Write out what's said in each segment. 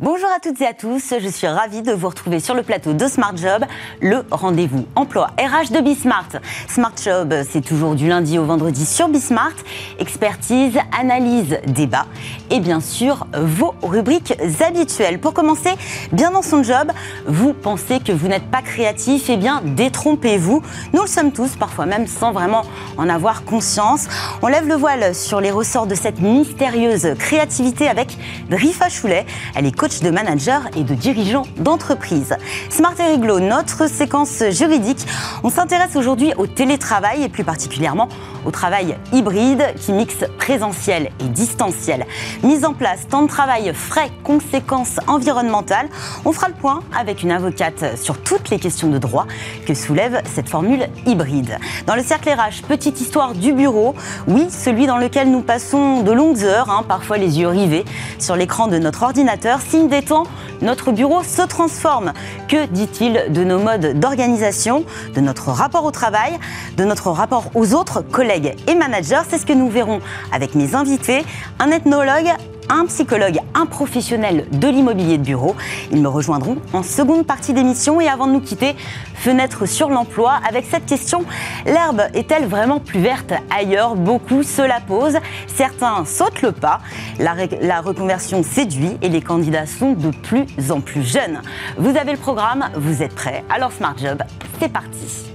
Bonjour à toutes et à tous, je suis ravie de vous retrouver sur le plateau de Smart Job, le rendez-vous emploi RH de Bismart. Smart Job, c'est toujours du lundi au vendredi sur Bismart. Expertise, analyse, débat et bien sûr vos rubriques habituelles. Pour commencer, bien dans son job, vous pensez que vous n'êtes pas créatif, eh bien détrompez-vous. Nous le sommes tous, parfois même sans vraiment en avoir conscience. On lève le voile sur les ressorts de cette mystérieuse créativité avec Drifa Choulet. Elle est de manager et de dirigeants d'entreprise. Smart et Riglo, notre séquence juridique. On s'intéresse aujourd'hui au télétravail et plus particulièrement au travail hybride qui mixe présentiel et distanciel. Mise en place, temps de travail, frais, conséquences environnementales. On fera le point avec une avocate sur toutes les questions de droit que soulève cette formule hybride. Dans le cercle RH, petite histoire du bureau. Oui, celui dans lequel nous passons de longues heures, hein, parfois les yeux rivés sur l'écran de notre ordinateur des temps, notre bureau se transforme. Que dit-il de nos modes d'organisation, de notre rapport au travail, de notre rapport aux autres collègues et managers? C'est ce que nous verrons avec mes invités, un ethnologue, un psychologue, un professionnel de l'immobilier de bureau. Ils me rejoindront en seconde partie d'émission et avant de nous quitter, fenêtre sur l'emploi avec cette question l'herbe est-elle vraiment plus verte ailleurs? Beaucoup se la posent. Certains sautent le pas. La, reconversion séduit et les candidats sont de plus en plus jeunes. Vous avez le programme, vous êtes prêts Alors Smart Job, c'est parti.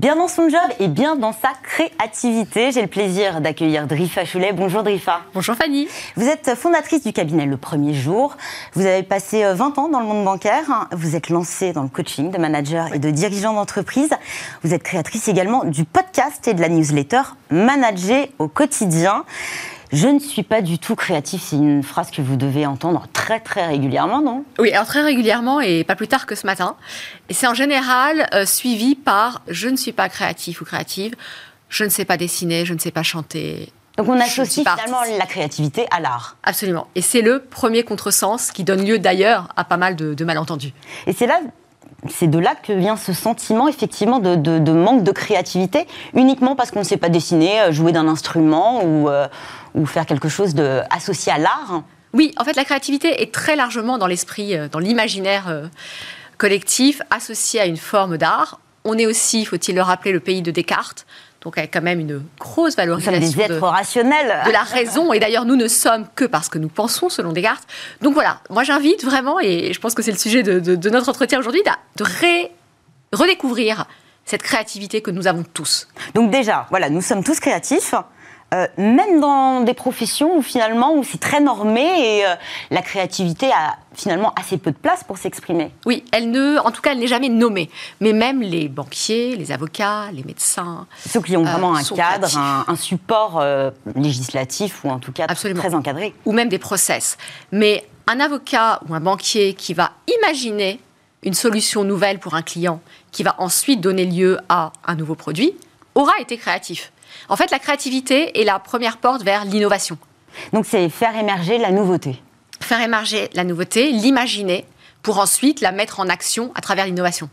Bien dans son job et bien dans sa créativité. J'ai le plaisir d'accueillir Drifa Choulet. Bonjour Drifa. Bonjour Fanny. Vous êtes fondatrice du cabinet Le Premier Jour. Vous avez passé 20 euh, ans dans le monde bancaire. Vous êtes lancée dans le coaching de managers et de dirigeants d'entreprise. Vous êtes créatrice également du podcast et de la newsletter Manager au quotidien. Je ne suis pas du tout créatif, c'est une phrase que vous devez entendre très très régulièrement, non? Oui, alors très régulièrement et pas plus tard que ce matin. Et c'est en général euh, suivi par je ne suis pas créatif ou créative, je ne sais pas dessiner, je ne sais pas chanter. Donc on associe finalement la créativité à l'art. Absolument. Et c'est le premier contresens qui donne lieu d'ailleurs à pas mal de, malentendus. Et c'est là c'est de là que vient ce sentiment effectivement de, manque de créativité, uniquement parce qu'on ne sait pas dessiner, euh, jouer d'un instrument ou, euh, ou faire quelque chose de, associé à l'art Oui, en fait, la créativité est très largement dans l'esprit, euh, dans l'imaginaire collectif, associée à une forme d'art. On est aussi, faut-il le rappeler, le pays de Descartes. Donc, avec quand même une grosse valorisation des êtres de, rationnels. de la raison. Et d'ailleurs, nous ne sommes que parce que nous pensons, selon Descartes. Donc voilà, moi j'invite vraiment, et je pense que c'est le sujet de, notre entretien aujourd'hui, de redécouvrir cette créativité que nous avons tous. Donc déjà, voilà, nous sommes tous créatifs. Euh, même dans des professions où finalement où c'est très normé et euh, la créativité a finalement assez peu de place pour s'exprimer. Oui, elle ne, en tout cas, elle n'est jamais nommée. Mais même les banquiers, les avocats, les médecins, ceux qui ont vraiment euh, un cadre, un, support législatif ou en tout cas très encadré, ou même des process. Mais un avocat ou un banquier qui va imaginer une solution nouvelle pour un client, qui va ensuite donner lieu à un nouveau produit, aura été créatif. En fait, la créativité est la première porte vers l'innovation. Donc c'est faire émerger la nouveauté. Faire émerger la nouveauté, l'imaginer, pour ensuite la mettre en action à travers l'innovation.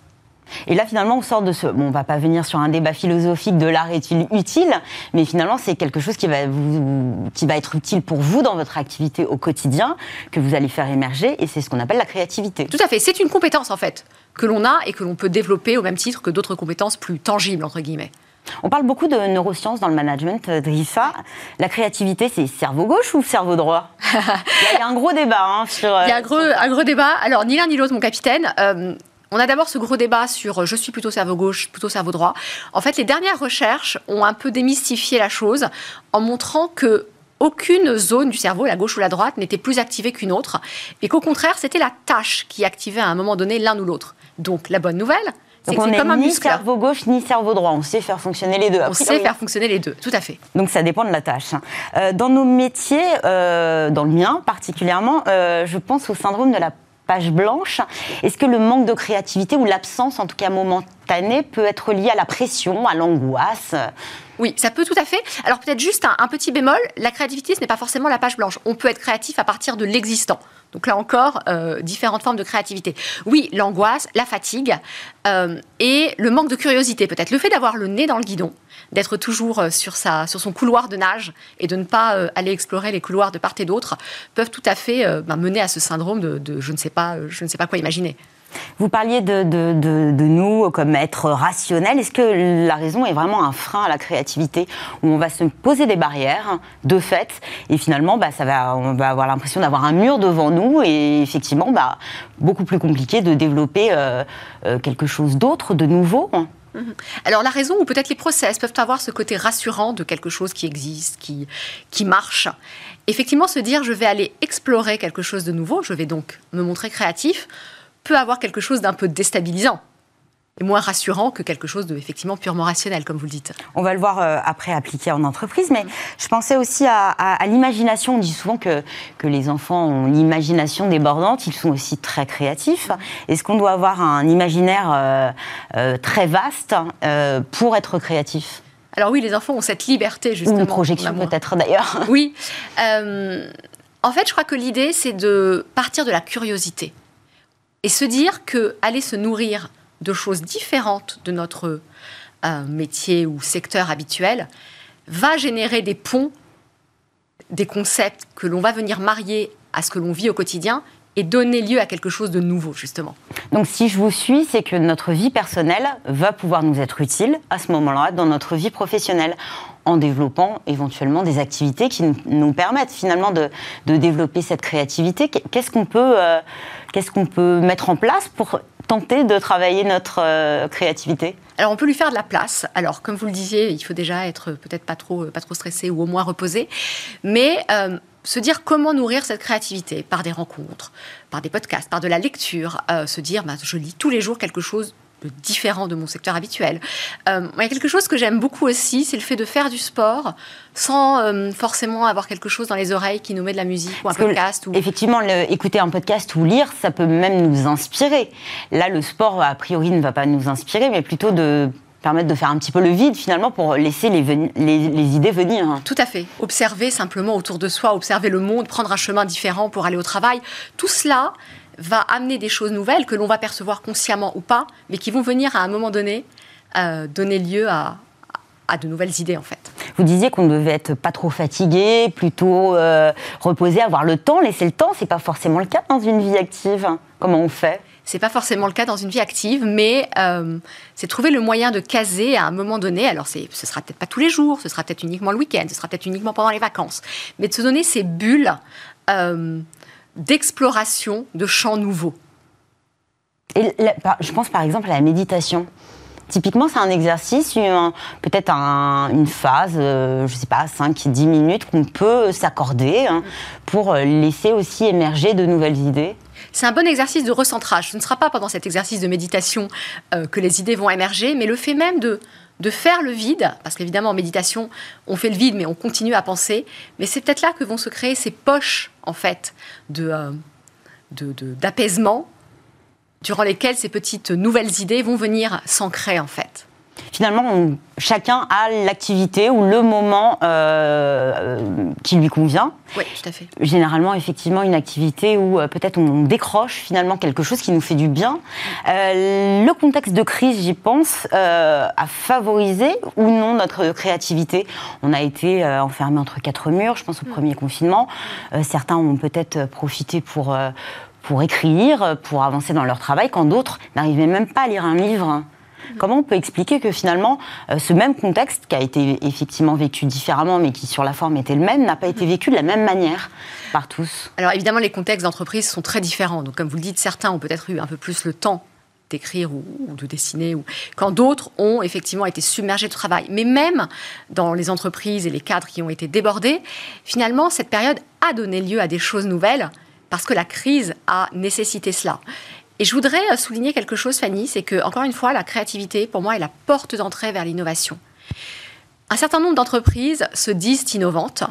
Et là, finalement, on sort de ce. Bon, on va pas venir sur un débat philosophique de l'art est-il utile, mais finalement, c'est quelque chose qui va, qui va être utile pour vous dans votre activité au quotidien, que vous allez faire émerger, et c'est ce qu'on appelle la créativité. Tout à fait. C'est une compétence, en fait, que l'on a et que l'on peut développer au même titre que d'autres compétences plus tangibles, entre guillemets. On parle beaucoup de neurosciences dans le management, euh, Drifa. La créativité, c'est cerveau gauche ou cerveau droit Il y, a un gros débat hein, sur. Il y a un gros, un gros, débat. Alors, ni l'un ni l'autre, mon capitaine. Euh, on a d'abord ce gros débat sur je suis plutôt cerveau gauche, plutôt cerveau droit. En fait, les dernières recherches ont un peu démystifié la chose en montrant que aucune zone du cerveau, la gauche ou la droite, n'était plus activée qu'une autre, et qu'au contraire, c'était la tâche qui activait à un moment donné l'un ou l'autre. Donc, la bonne nouvelle, donc on n'est ni cerveau gauche ni cerveau droit. On sait faire fonctionner les deux. on sait faire fonctionner les deux, tout à fait. Donc ça dépend de la tâche. Euh, dans nos métiers, euh, dans le mien particulièrement, euh, je pense au syndrome de la page blanche. Est-ce que le manque de créativité ou l'absence, en tout cas momentanée, peut être lié à la pression, à l'angoisse? Oui, ça peut tout à fait. Alors peut-être juste un, petit bémol, la créativité, ce n'est pas forcément la page blanche. On peut être créatif à partir de l'existant. Donc là encore, euh, différentes formes de créativité. Oui, l'angoisse, la fatigue euh, et le manque de curiosité peut-être. Le fait d'avoir le nez dans le guidon, d'être toujours euh, sur, sa, sur son couloir de nage et de ne pas aller explorer les couloirs de part et d'autre peuvent tout à fait bah, mener à ce syndrome de, je, ne sais pas, je ne sais pas quoi imaginer. Vous parliez de, nous comme être rationnel. Est-ce que la raison est vraiment un frein à la créativité où on va se poser des barrières de fait et finalement bah, ça va, on va avoir l'impression d'avoir un mur devant nous et effectivement bah, beaucoup plus compliqué de développer euh, euh, quelque chose d'autre, de nouveau? Mhm. alors la raison ou peut-être les process peuvent avoir ce côté rassurant de quelque chose qui existe, qui marche. Effectivement, se dire je vais aller explorer quelque chose de nouveau, je vais donc me montrer créatif, peut avoir quelque chose d'un peu déstabilisant et moins rassurant que quelque chose de effectivement purement rationnel, comme vous le dites. On va le voir euh, après appliqué en entreprise, mais je pensais aussi à, l'imagination. On dit souvent que, que les enfants ont l'imagination débordante, ils sont aussi très créatifs. Est-ce qu'on doit avoir un imaginaire euh, euh, très vaste pour être créatif? Alors oui, les enfants ont cette liberté justement. Ou une projection peut-être d'ailleurs. Oui. en fait, je crois que l'idée, c'est de partir de la curiosité et se dire que aller se nourrir de choses différentes de notre euh, métier ou secteur habituel va générer des ponts, des concepts que l'on va venir marier à ce que l'on vit au quotidien et donner lieu à quelque chose de nouveau, justement. Donc si je vous suis, c'est que notre vie personnelle va pouvoir nous être utile à ce moment-là dans notre vie professionnelle en développant éventuellement des activités qui nous permettent finalement de, développer cette créativité. Qu'est-ce qu'on peut, euh, qu'est-ce qu'on peut mettre en place pour tenter de travailler notre euh, créativité? Alors on peut lui faire de la place. Alors comme vous le disiez, il faut déjà être peut-être pas trop, pas trop stressé ou au moins reposé, mais euh, se dire comment nourrir cette créativité par des rencontres, par des podcasts, par de la lecture, se dire bah, je lis tous les jours quelque chose de différent de mon secteur habituel. Euh, il y a quelque chose que j'aime beaucoup aussi, c'est le fait de faire du sport sans euh, forcément avoir quelque chose dans les oreilles qui nous met de la musique ou un podcast. Ou... Effectivement, écouter un podcast ou lire, ça peut même nous inspirer. Là, le sport, a priori, ne va pas nous inspirer, mais plutôt de permettre de faire un petit peu le vide finalement pour laisser les, les, idées venir. Tout à fait. Observer simplement autour de soi, observer le monde, prendre un chemin différent pour aller au travail. Tout cela va amener des choses nouvelles que l'on va percevoir consciemment ou pas, mais qui vont venir à un moment donné euh, donner lieu à, à de nouvelles idées en fait. Vous disiez qu'on ne devait être pas trop fatigué, plutôt euh, reposer, avoir le temps, laisser le temps. C'est pas forcément le cas dans une vie active. Comment on fait? C'est pas forcément le cas dans une vie active, mais euh, c'est trouver le moyen de caser à un moment donné. Alors, ce sera peut-être pas tous les jours, ce sera peut-être uniquement le week-end, ce sera peut-être uniquement pendant les vacances, mais de se donner ces bulles euh, d'exploration de champs nouveaux. Et je pense par exemple à la méditation. Typiquement, c'est un exercice, peut-être une phase, euh, je ne sais pas, 5-10 minutes qu'on peut s'accorder hein, pour laisser aussi émerger de nouvelles idées. C'est un bon exercice de recentrage. Ce ne sera pas pendant cet exercice de méditation euh, que les idées vont émerger, mais le fait même de, de faire le vide, parce qu'évidemment en méditation, on fait le vide, mais on continue à penser, mais c'est peut-être là que vont se créer ces poches, en fait, de, euh, d'apaisement, durant lesquelles ces petites nouvelles idées vont venir s'ancrer, en fait finalement, chacun a l'activité ou le moment euh, qui lui convient. Oui, tout à fait. Généralement, effectivement, une activité où euh, peut-être on décroche finalement quelque chose qui nous fait du bien. Euh, le contexte de crise, j'y pense, a favorisé ou non notre créativité? On a été enfermé entre quatre murs, je pense au mm. premier confinement. certains ont peut-être profité pour pour écrire, pour avancer dans leur travail, quand d'autres n'arrivaient même pas à lire un livre. Comment on peut expliquer que finalement, euh, ce même contexte, qui a été effectivement vécu différemment, mais qui sur la forme était le même, n'a pas été vécu de la même manière par tous? Alors évidemment, les contextes d'entreprise sont très différents. Donc comme vous le dites, certains ont peut-être eu un peu plus le temps d'écrire ou, de dessiner, ou... quand d'autres ont effectivement été submergés de travail. Mais même dans les entreprises et les cadres qui ont été débordés, finalement, cette période a donné lieu à des choses nouvelles parce que la crise a nécessité cela. Et je voudrais euh, souligner quelque chose, Fanny, c'est que, encore une fois, la créativité, pour moi, est la porte d'entrée vers l'innovation. Un certain nombre d'entreprises se disent innovantes,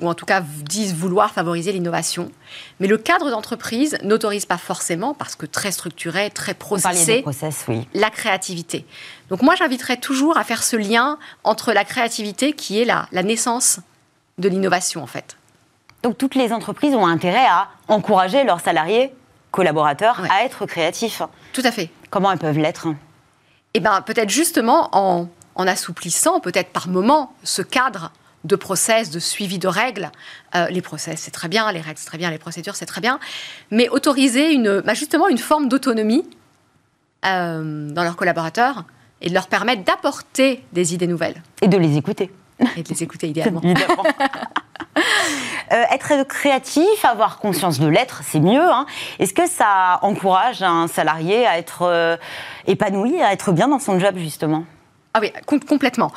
ou en tout cas disent vouloir favoriser l'innovation. Mais le cadre d'entreprise n'autorise pas forcément, parce que très structuré, très processé, oui. la créativité. Donc moi, j'inviterais toujours à faire ce lien entre la créativité, qui est la, la naissance de l'innovation, en fait. Donc toutes les entreprises ont intérêt à encourager leurs salariés, collaborateurs, à être créatifs. Tout à fait. Comment elles peuvent l'être Eh bien, peut-être justement en, en assouplissant, peut-être par moment, ce cadre de process, de suivi de règles. Euh, les process, c'est très bien, les règles, c'est très bien, les procédures, c'est très bien. Mais autoriser une, bah, justement une forme d'autonomie euh, dans leurs collaborateurs et de leur permettre d'apporter des idées nouvelles. Et de les écouter. Et de les écouter idéalement. Euh, être créatif, avoir conscience de l'être, c'est mieux. Hein. Est-ce que ça encourage un salarié à être épanoui, à être bien dans son job, justement? Ah oui, complètement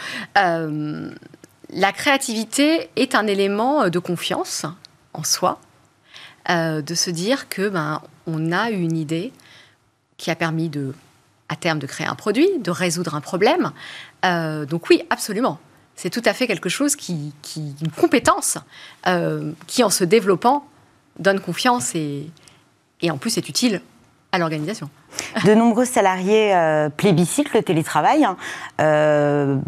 la créativité est un élément euh, de confiance en soi, euh, de se dire que ben, on a une idée qui a permis de, à terme, de créer un produit, de résoudre un problème. Euh, donc oui, absolument. C'est tout à fait quelque chose qui, une compétence qui, en se développant, donne confiance et, en plus est utile à l'organisation. De nombreux salariés plébiscitent le télétravail. Hein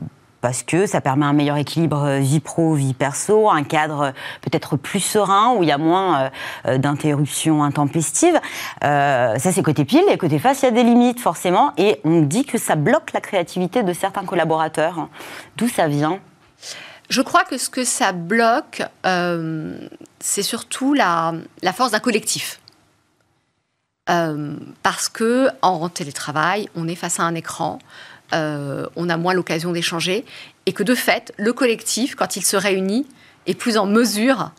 parce que ça permet un meilleur équilibre euh, vie pro, vie perso, un cadre euh, peut-être plus serein où il y a moins euh, d'interruptions intempestives. ça, c'est côté pile. Et côté face, il y a des limites, forcément. Et on dit que ça bloque la créativité de certains collaborateurs. D'où ça vient? Je crois que ce que ça bloque, c'est surtout la, force d'un collectif. parce que en télétravail, on est face à un écran, euh, on a moins l'occasion d'échanger, et que de fait, le collectif, quand il se réunit, est plus en mesure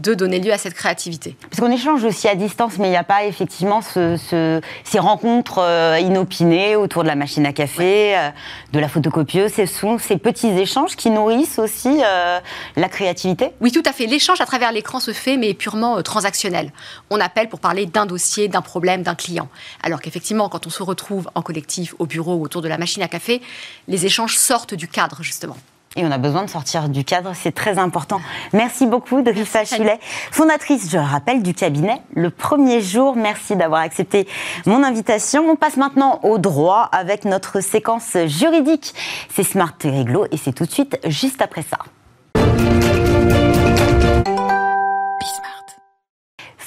de donner lieu à cette créativité. Parce qu'on échange aussi à distance, mais il n'y a pas effectivement ces rencontres euh, inopinées autour de la machine à café, euh, de la photocopieuse. Ce sont ces petits échanges qui nourrissent aussi euh, la créativité Oui, tout à fait. L'échange à travers l'écran se fait, mais purement transactionnel. On appelle pour parler d'un dossier, d'un problème, d'un client. Alors qu'effectivement, quand on se retrouve en collectif, au bureau, autour de la machine à café, les échanges sortent du cadre, justement. Et on a besoin de sortir du cadre, c'est très important. Merci beaucoup, Drissa Chulet, fondatrice, je rappelle, du cabinet Le Premier Jour. Merci d'avoir accepté mon invitation. On passe maintenant au droit avec notre séquence juridique. C'est Smart et Réglo et c'est tout de suite juste après ça.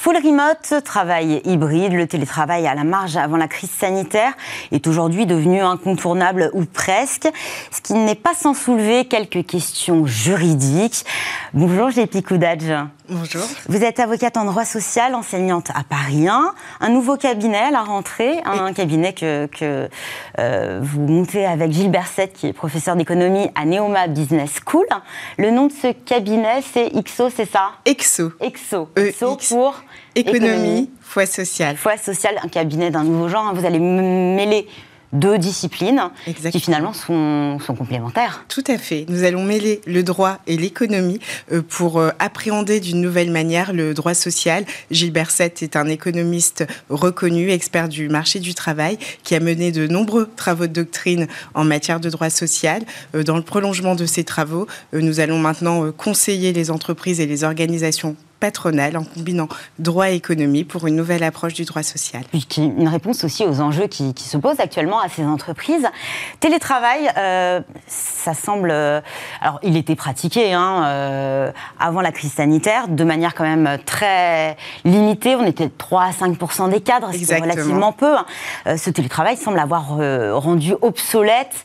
Full remote, travail hybride, le télétravail à la marge avant la crise sanitaire est aujourd'hui devenu incontournable ou presque, ce qui n'est pas sans soulever quelques questions juridiques. Bonjour Jépi Koudadj. Bonjour. Vous êtes avocate en droit social, enseignante à Paris 1, un nouveau cabinet à la rentrée, un cabinet que, euh, vous montez avec Gilles Berset, qui est professeur d'économie à Neoma Business School. Le nom de ce cabinet, c'est IXO, c'est ça? EXO. EXO. EXO pour Économie, foi sociale. Foi sociale, un cabinet d'un nouveau genre. Hein. Vous allez mêler deux disciplines qui finalement sont, complémentaires. Tout à fait. Nous allons mêler le droit et l'économie euh, pour euh, appréhender d'une nouvelle manière le droit social. Gilles Berset est un économiste reconnu, expert du marché du travail, qui a mené de nombreux travaux de doctrine en matière de droit social. Euh, dans le prolongement de ces travaux, nous allons maintenant conseiller les entreprises et les organisations patronale en combinant droit et économie pour une nouvelle approche du droit social. Une réponse aussi aux enjeux qui, se posent actuellement à ces entreprises. Télétravail, euh, ça semble... Euh, alors, il était pratiqué hein, euh, avant la crise sanitaire de manière quand même très limitée. On était 3 à 5 des cadres, c'est relativement peu. Hein. ce télétravail semble avoir rendu obsolète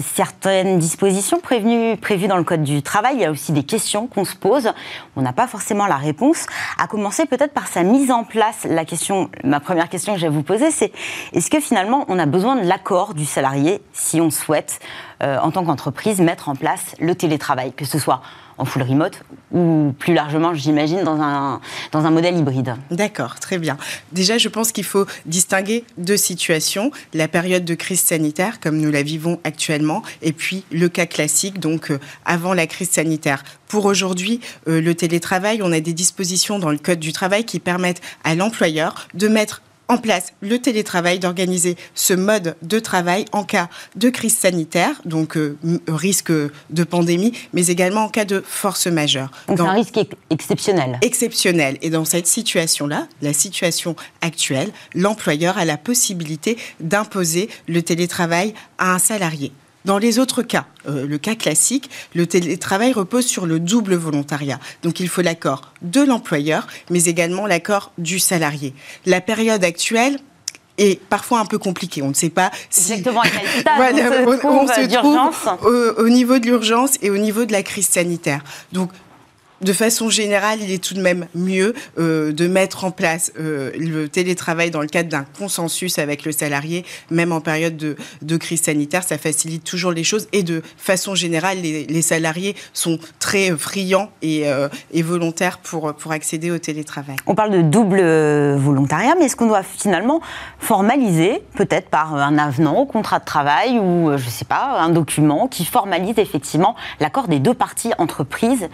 certaines dispositions prévues dans le Code du travail. Il y a aussi des questions qu'on se pose. On n'a pas forcément la réponse, à commencer peut-être par sa mise en place. La question, ma première question que je vais vous poser, c'est est-ce que finalement on a besoin de l'accord du salarié si on souhaite, euh, en tant qu'entreprise, mettre en place le télétravail, que ce soit en full remote ou plus largement, j'imagine, dans un, dans un modèle hybride. D'accord, très bien. Déjà, je pense qu'il faut distinguer deux situations. La période de crise sanitaire, comme nous la vivons actuellement, et puis le cas classique, donc euh, avant la crise sanitaire. Pour aujourd'hui, euh, le télétravail, on a des dispositions dans le Code du travail qui permettent à l'employeur de mettre en place le télétravail, d'organiser ce mode de travail en cas de crise sanitaire, donc euh, risque de pandémie, mais également en cas de force majeure. Donc c'est un risque exceptionnel. Exceptionnel. Et dans cette situation-là, la situation actuelle, l'employeur a la possibilité d'imposer le télétravail à un salarié. Dans les autres cas, euh, le cas classique, le télétravail repose sur le double volontariat. Donc il faut l'accord de l'employeur, mais également l'accord du salarié. La période actuelle, est parfois un peu compliquée. On ne sait pas si... Exactement, à quel stade on, se trouve, au, au, niveau de l'urgence et au niveau de la crise sanitaire. Donc, de façon générale, il est tout de même mieux euh, de mettre en place euh, le télétravail dans le cadre d'un consensus avec le salarié, même en période de, crise sanitaire. Ça facilite toujours les choses et de façon générale, les, salariés sont très friands et, euh, volontaires pour, pour accéder au télétravail. On parle de double volontariat, mais est-ce qu'on doit finalement formaliser, peut-être par un avenant au contrat de travail ou, je ne sais pas, un document qui formalise effectivement l'accord des deux parties, entreprises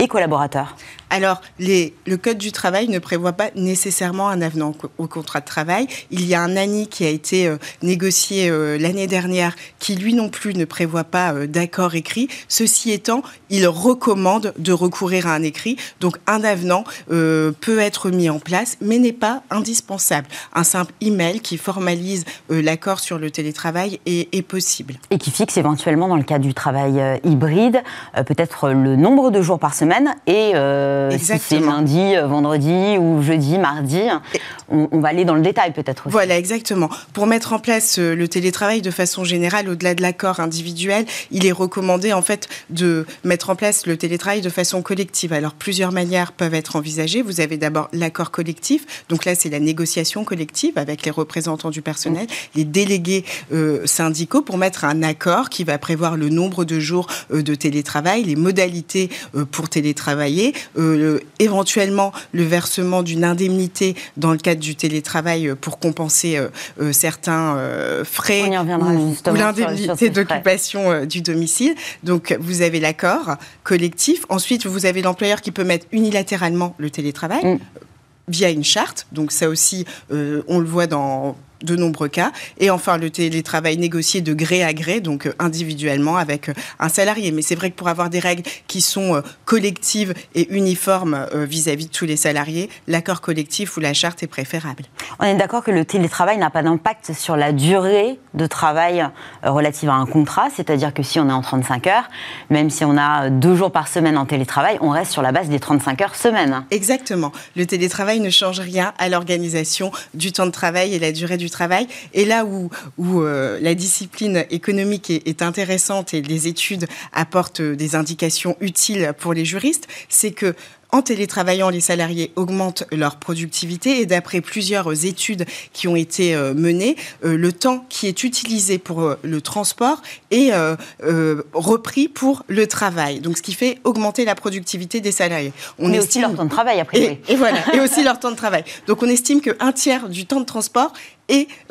et collaborateurs alors, le Code du travail ne prévoit pas nécessairement un avenant au, contrat de travail. Il y a un ANI qui a été euh, négocié euh, l'année dernière qui, lui non plus, ne prévoit pas euh, d'accord écrit. Ceci étant, il recommande de recourir à un écrit. Donc, un avenant peut être mis en place, mais n'est pas indispensable. Un simple email qui formalise l'accord sur le télétravail est, est, possible. Et qui fixe éventuellement, dans le cas du travail hybride, peut-être le nombre de jours par semaine et euh, si c'est lundi, euh, vendredi ou jeudi, mardi. On, va aller dans le détail peut-être aussi. Voilà, exactement. Pour mettre en place euh, le télétravail de façon générale, au-delà de l'accord individuel, il est recommandé en fait de mettre en place le télétravail de façon collective. Alors plusieurs manières peuvent être envisagées. Vous avez d'abord l'accord collectif. Donc là, c'est la négociation collective avec les représentants du personnel, les délégués syndicaux pour mettre un accord qui va prévoir le nombre de jours de télétravail, les modalités pour télétravailler, éventuellement le versement d'une indemnité dans le cadre du télétravail pour compenser euh, euh, certains euh, frais ou, l'indemnité d'occupation du domicile. Donc vous avez l'accord collectif. Ensuite, vous avez l'employeur qui peut mettre unilatéralement le télétravail. Mm. via une charte. Donc ça aussi, on le voit dans de nombreux cas. Et enfin, le télétravail négocié de gré à gré, donc euh, individuellement avec euh, un salarié. Mais c'est vrai que pour avoir des règles qui sont euh, collectives et uniformes vis-à-vis de tous les salariés, l'accord collectif ou la charte est préférable. On est d'accord que le télétravail n'a pas d'impact sur la durée de travail relative à un contrat, c'est-à-dire que si on est en 35 heures, même si on a deux jours par semaine en télétravail, on reste sur la base des 35 heures semaine. Exactement. Le télétravail ne change rien à l'organisation du temps de travail et la durée du travail. Et là où, euh, la discipline économique est, intéressante et les études apportent des indications utiles pour les juristes, c'est que en télétravaillant, les salariés augmentent leur productivité et d'après plusieurs études qui ont été euh, menées, euh, le temps qui est utilisé pour le transport est repris pour le travail. Donc, ce qui fait augmenter la productivité des salariés. On Mais aussi leur temps de travail, après. Et, et voilà, et aussi leur temps de travail. Donc, on estime qu'un tiers du temps de transport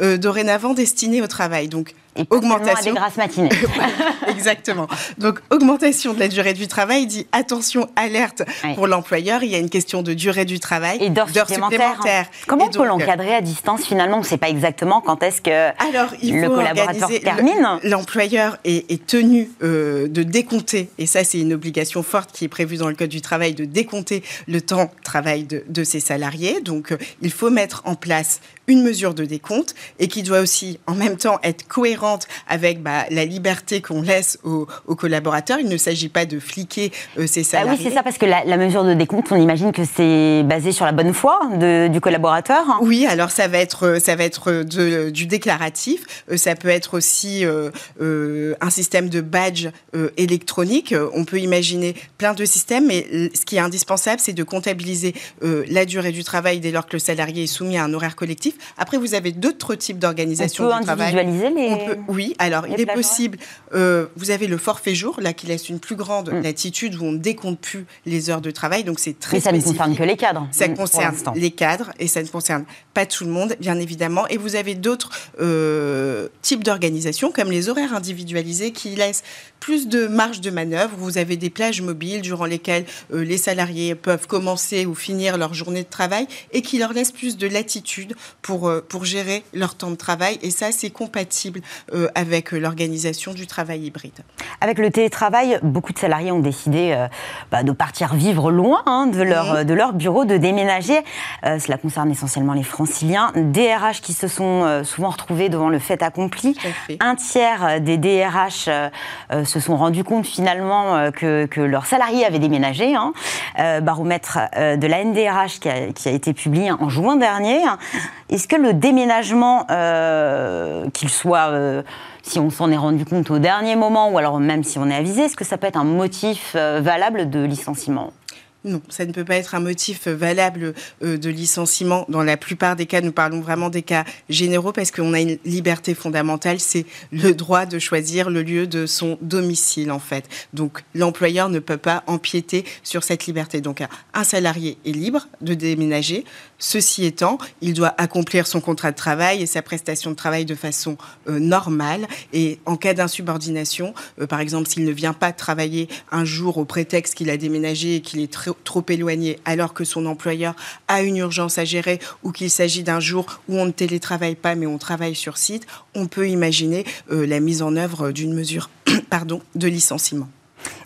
euh, dorénavant destiné au travail. Donc, augmentation. À des matinées. Exactement. Donc, augmentation de la durée du travail dit attention, alerte pour l'employeur. Il y a une question de durée du travail. Et d'heures supplémentaires. Comment on peut l'encadrer à distance finalement? On ne sait pas exactement quand est-ce que Alors, il le collaborateur termine. L'employeur est, tenu euh, de décompter, et ça, c'est une obligation forte qui est prévue dans le Code du travail, de décompter le temps de travail de, ses salariés. Donc, euh, il faut mettre en place une mesure de décompte et qui doit aussi en même temps être cohérente avec bah, la liberté qu'on laisse aux, collaborateurs. Il ne s'agit pas de fliquer euh, ces salariés. Ah oui, c'est ça, parce que la, mesure de décompte, on imagine que c'est basé sur la bonne foi du collaborateur. Oui, alors ça va être, ça va être du déclaratif. Euh, ça peut être aussi euh, un système de badge électronique. On peut imaginer plein de systèmes, mais ce qui est indispensable, c'est de comptabiliser la durée du travail dès lors que le salarié est soumis à un horaire collectif après, vous avez d'autres types d'organisation du travail. On les... Oui, alors il est possible. vous avez le forfait jour, là, qui laisse une plus grande mm. latitude où on ne décompte plus les heures de travail. Donc c'est très Mais ça ne concerne que les cadres. Ça concerne les cadres et ça ne concerne pas tout le monde, bien évidemment. Et vous avez d'autres types d'organisations, comme les horaires individualisés, qui laissent plus de marge de manœuvre. Vous avez des plages mobiles durant lesquelles les salariés peuvent commencer ou finir leur journée de travail et qui leur laissent plus de latitude pour, pour gérer leur temps de travail. Et ça, c'est compatible euh, avec l'organisation du travail hybride. Avec le télétravail, beaucoup de salariés ont décidé euh, bah, de partir vivre loin hein, de, leur, de leur bureau, de déménager. Euh, cela concerne essentiellement les franciliens. DRH qui se sont souvent retrouvés devant le fait accompli. Un tiers des DRH se sont rendus compte finalement que, que leurs salariés avaient déménagé. Hein. baromètre de la NDRH qui a, qui a, été publié en juin dernier. Est-ce que le déménagement, qu'il soit si on s'en est rendu compte au dernier moment, ou alors même si on est avisé, est-ce que ça peut être un motif euh, valable de licenciement? Non, ça ne peut pas être un motif valable euh, de licenciement. Dans la plupart des cas, nous parlons vraiment des cas généraux parce qu'on a une liberté fondamentale, c'est le droit de choisir le lieu de son domicile en fait. Donc l'employeur ne peut pas empiéter sur cette liberté. Donc un salarié est libre de déménager. Ceci étant, il doit accomplir son contrat de travail et sa prestation de travail de façon euh, normale. Et en cas d'insubordination, euh, par exemple s'il ne vient pas travailler un jour au prétexte qu'il a déménagé et qu'il est très trop, éloigné alors que son employeur a une urgence à gérer ou qu'il s'agit d'un jour où on ne télétravaille pas mais on travaille sur site, on peut imaginer euh, la mise en œuvre d'une mesure pardon, de licenciement.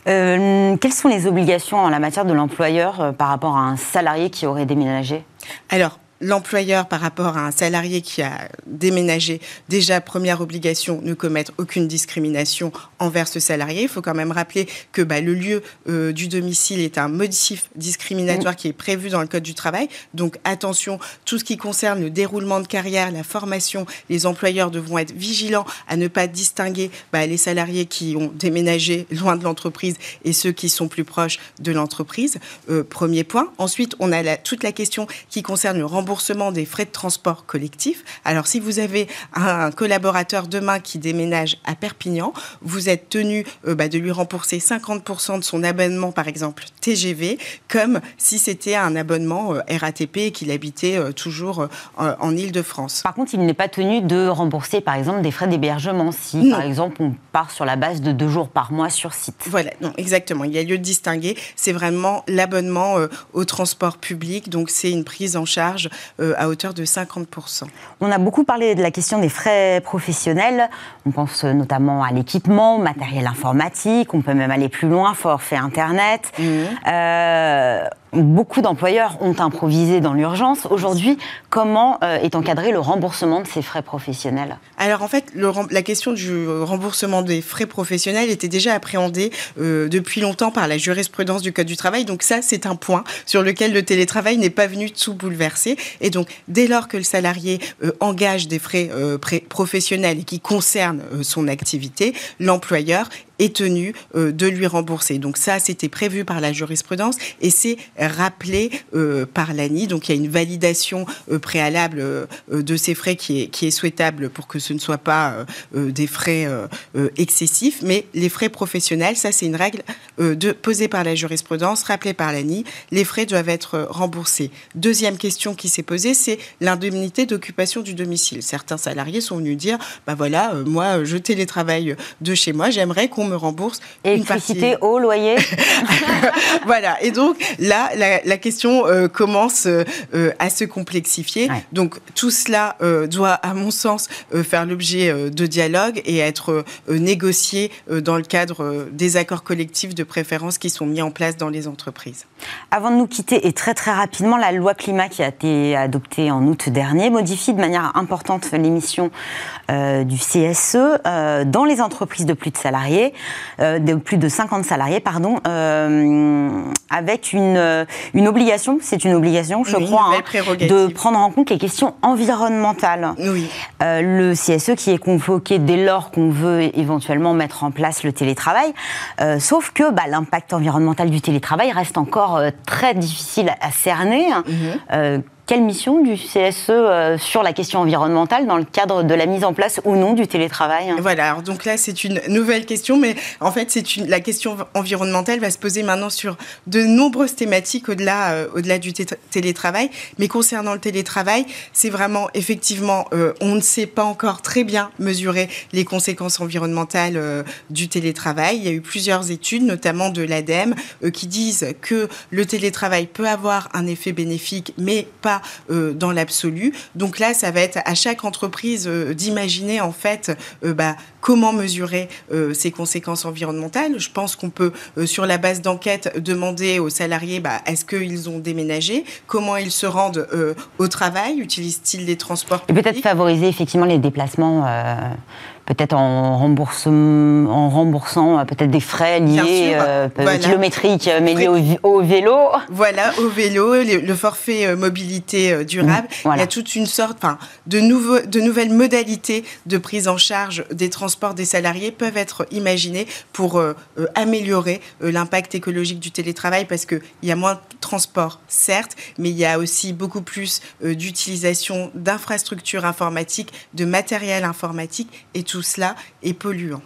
Euh, quelles sont les obligations en la matière de l'employeur euh, par rapport à un salarié qui aurait déménagé? Alors, l'employeur par rapport à un salarié qui a déménagé, déjà, première obligation, ne commettre aucune discrimination envers ce salarié. Il faut quand même rappeler que bah, le lieu euh, du domicile est un motif discriminatoire qui est prévu dans le Code du travail. Donc attention, tout ce qui concerne le déroulement de carrière, la formation, les employeurs devront être vigilants à ne pas distinguer bah, les salariés qui ont déménagé loin de l'entreprise et ceux qui sont plus proches de l'entreprise. Euh, premier point. Ensuite, on a toute la question qui concerne le remboursement des frais de transport collectif. Alors, si vous avez un collaborateur demain qui déménage à Perpignan, vous êtes tenu euh, bah, de lui rembourser 50% de son abonnement, par exemple TGV, comme si c'était un abonnement euh, RATP et qu'il habitait euh, toujours en Ile-de-France. Par contre, il n'est pas tenu de rembourser, par exemple, des frais d'hébergement si, par exemple, on part sur la base de deux jours par mois sur site. Voilà, non, exactement. Il y a lieu de distinguer. C'est vraiment l'abonnement au transport public, donc c'est une prise en charge euh, à hauteur de 50%. On a beaucoup parlé de la question des frais professionnels. On pense notamment à l'équipement, matériel informatique. On peut même aller plus loin, forfait Internet. Mmh. Euh, beaucoup d'employeurs ont improvisé dans l'urgence. Aujourd'hui, comment euh, est encadré le remboursement de ces frais professionnels? Alors en fait, la question du remboursement des frais professionnels était déjà appréhendée euh, depuis longtemps par la jurisprudence du Code du travail. Donc ça, c'est un point sur lequel le télétravail n'est pas venu tout bouleverser. Et donc, dès lors que le salarié euh, engage des frais professionnels qui concernent son activité, l'employeur est tenu euh, de lui rembourser. Donc ça, c'était prévu par la jurisprudence et c'est rappelé euh, par l'ANI. Donc il y a une validation euh, préalable de ces frais qui est, qui est souhaitable pour que ce ne soit pas des frais excessifs. Mais les frais professionnels, ça c'est une règle posée par la jurisprudence, rappelée par l'ANI. Les frais doivent être remboursés. Deuxième question qui s'est posée, c'est l'indemnité d'occupation du domicile. Certains salariés sont venus dire, bah voilà, moi je télétravaille de chez moi, j'aimerais qu'on me rembourse Électricité, eau, loyer. voilà. Et donc là, la, question euh, commence euh, à se complexifier. Donc tout cela euh, doit, à mon sens, faire l'objet de dialogue et être négocié dans le cadre des accords collectifs de préférence qui sont mis en place dans les entreprises. Avant de nous quitter, et très très rapidement, la loi climat qui a été adoptée en août dernier modifie de manière importante l'émission du CSE dans les entreprises de plus de salariés. Euh, de plus de 50 salariés, pardon, euh, avec une, euh, une obligation, c'est une obligation, je crois, hein, de prendre en compte les questions environnementales. Oui. le CSE qui est convoqué dès lors qu'on veut éventuellement mettre en place le télétravail, sauf que bah, l'impact environnemental du télétravail reste encore très difficile à cerner. Mhm quelle mission du CSE euh, sur la question environnementale dans le cadre de la mise en place ou non du télétravail? Voilà, alors donc là c'est une nouvelle question, mais en fait c'est la question environnementale va se poser maintenant sur de nombreuses thématiques au-delà euh, au-delà du télétravail. Mais concernant le télétravail, c'est vraiment effectivement euh, on ne sait pas encore très bien mesurer les conséquences environnementales du télétravail. Il y a eu plusieurs études, notamment de l'ADEME, qui disent que le télétravail peut avoir un effet bénéfique, mais pas euh, dans l'absolu. Donc là, ça va être à chaque entreprise euh, d'imaginer en fait euh, bah, comment mesurer ces conséquences environnementales. Je pense qu'on peut, sur la base d'enquête, demander aux salariés bah, est-ce qu'ils ont déménagé, comment ils se rendent au travail, utilisent-ils les transports Et peut-être favoriser effectivement les déplacements peut-être en, en remboursant euh, peut-être des frais liés, euh, kilométriques, euh, mais liés au, vélo. Voilà, au vélo, le, forfait mobilité durable. Il y a toute une sorte de, nouveau, de nouvelles modalités de prise en charge des transports des salariés peuvent être imaginées pour améliorer l'impact écologique du télétravail parce qu'il y a moins de transport, certes, mais il y a aussi beaucoup plus d'utilisation d'infrastructures informatiques, de matériel informatique et tout cela est polluant.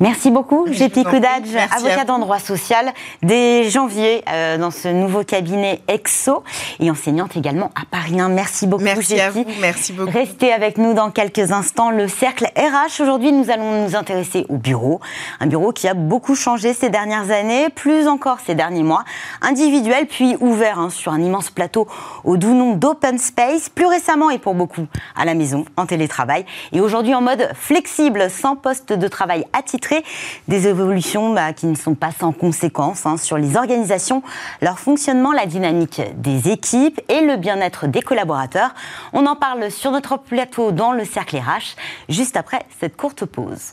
Merci beaucoup, Gépi Koudadj, avocat en droit social dès janvier euh, dans ce nouveau cabinet EXO et enseignante également à Paris 1. Merci beaucoup, Merci à vous, merci beaucoup. Restez avec nous dans quelques instants. Le cercle RH, aujourd'hui, nous allons nous intéresser au bureau. Un bureau qui a beaucoup changé ces dernières années, plus encore ces derniers mois. Individuel, puis ouvert hein, sur un immense plateau au doux nom d'Open Space, plus récemment et pour beaucoup à la maison, en télétravail. Et aujourd'hui en mode flexible, sans poste de travail attitré des évolutions bah, qui ne sont pas sans conséquences hein, sur les organisations, leur fonctionnement, la dynamique des équipes et le bien-être des collaborateurs. On en parle sur notre plateau dans le Cercle RH, juste après cette courte pause.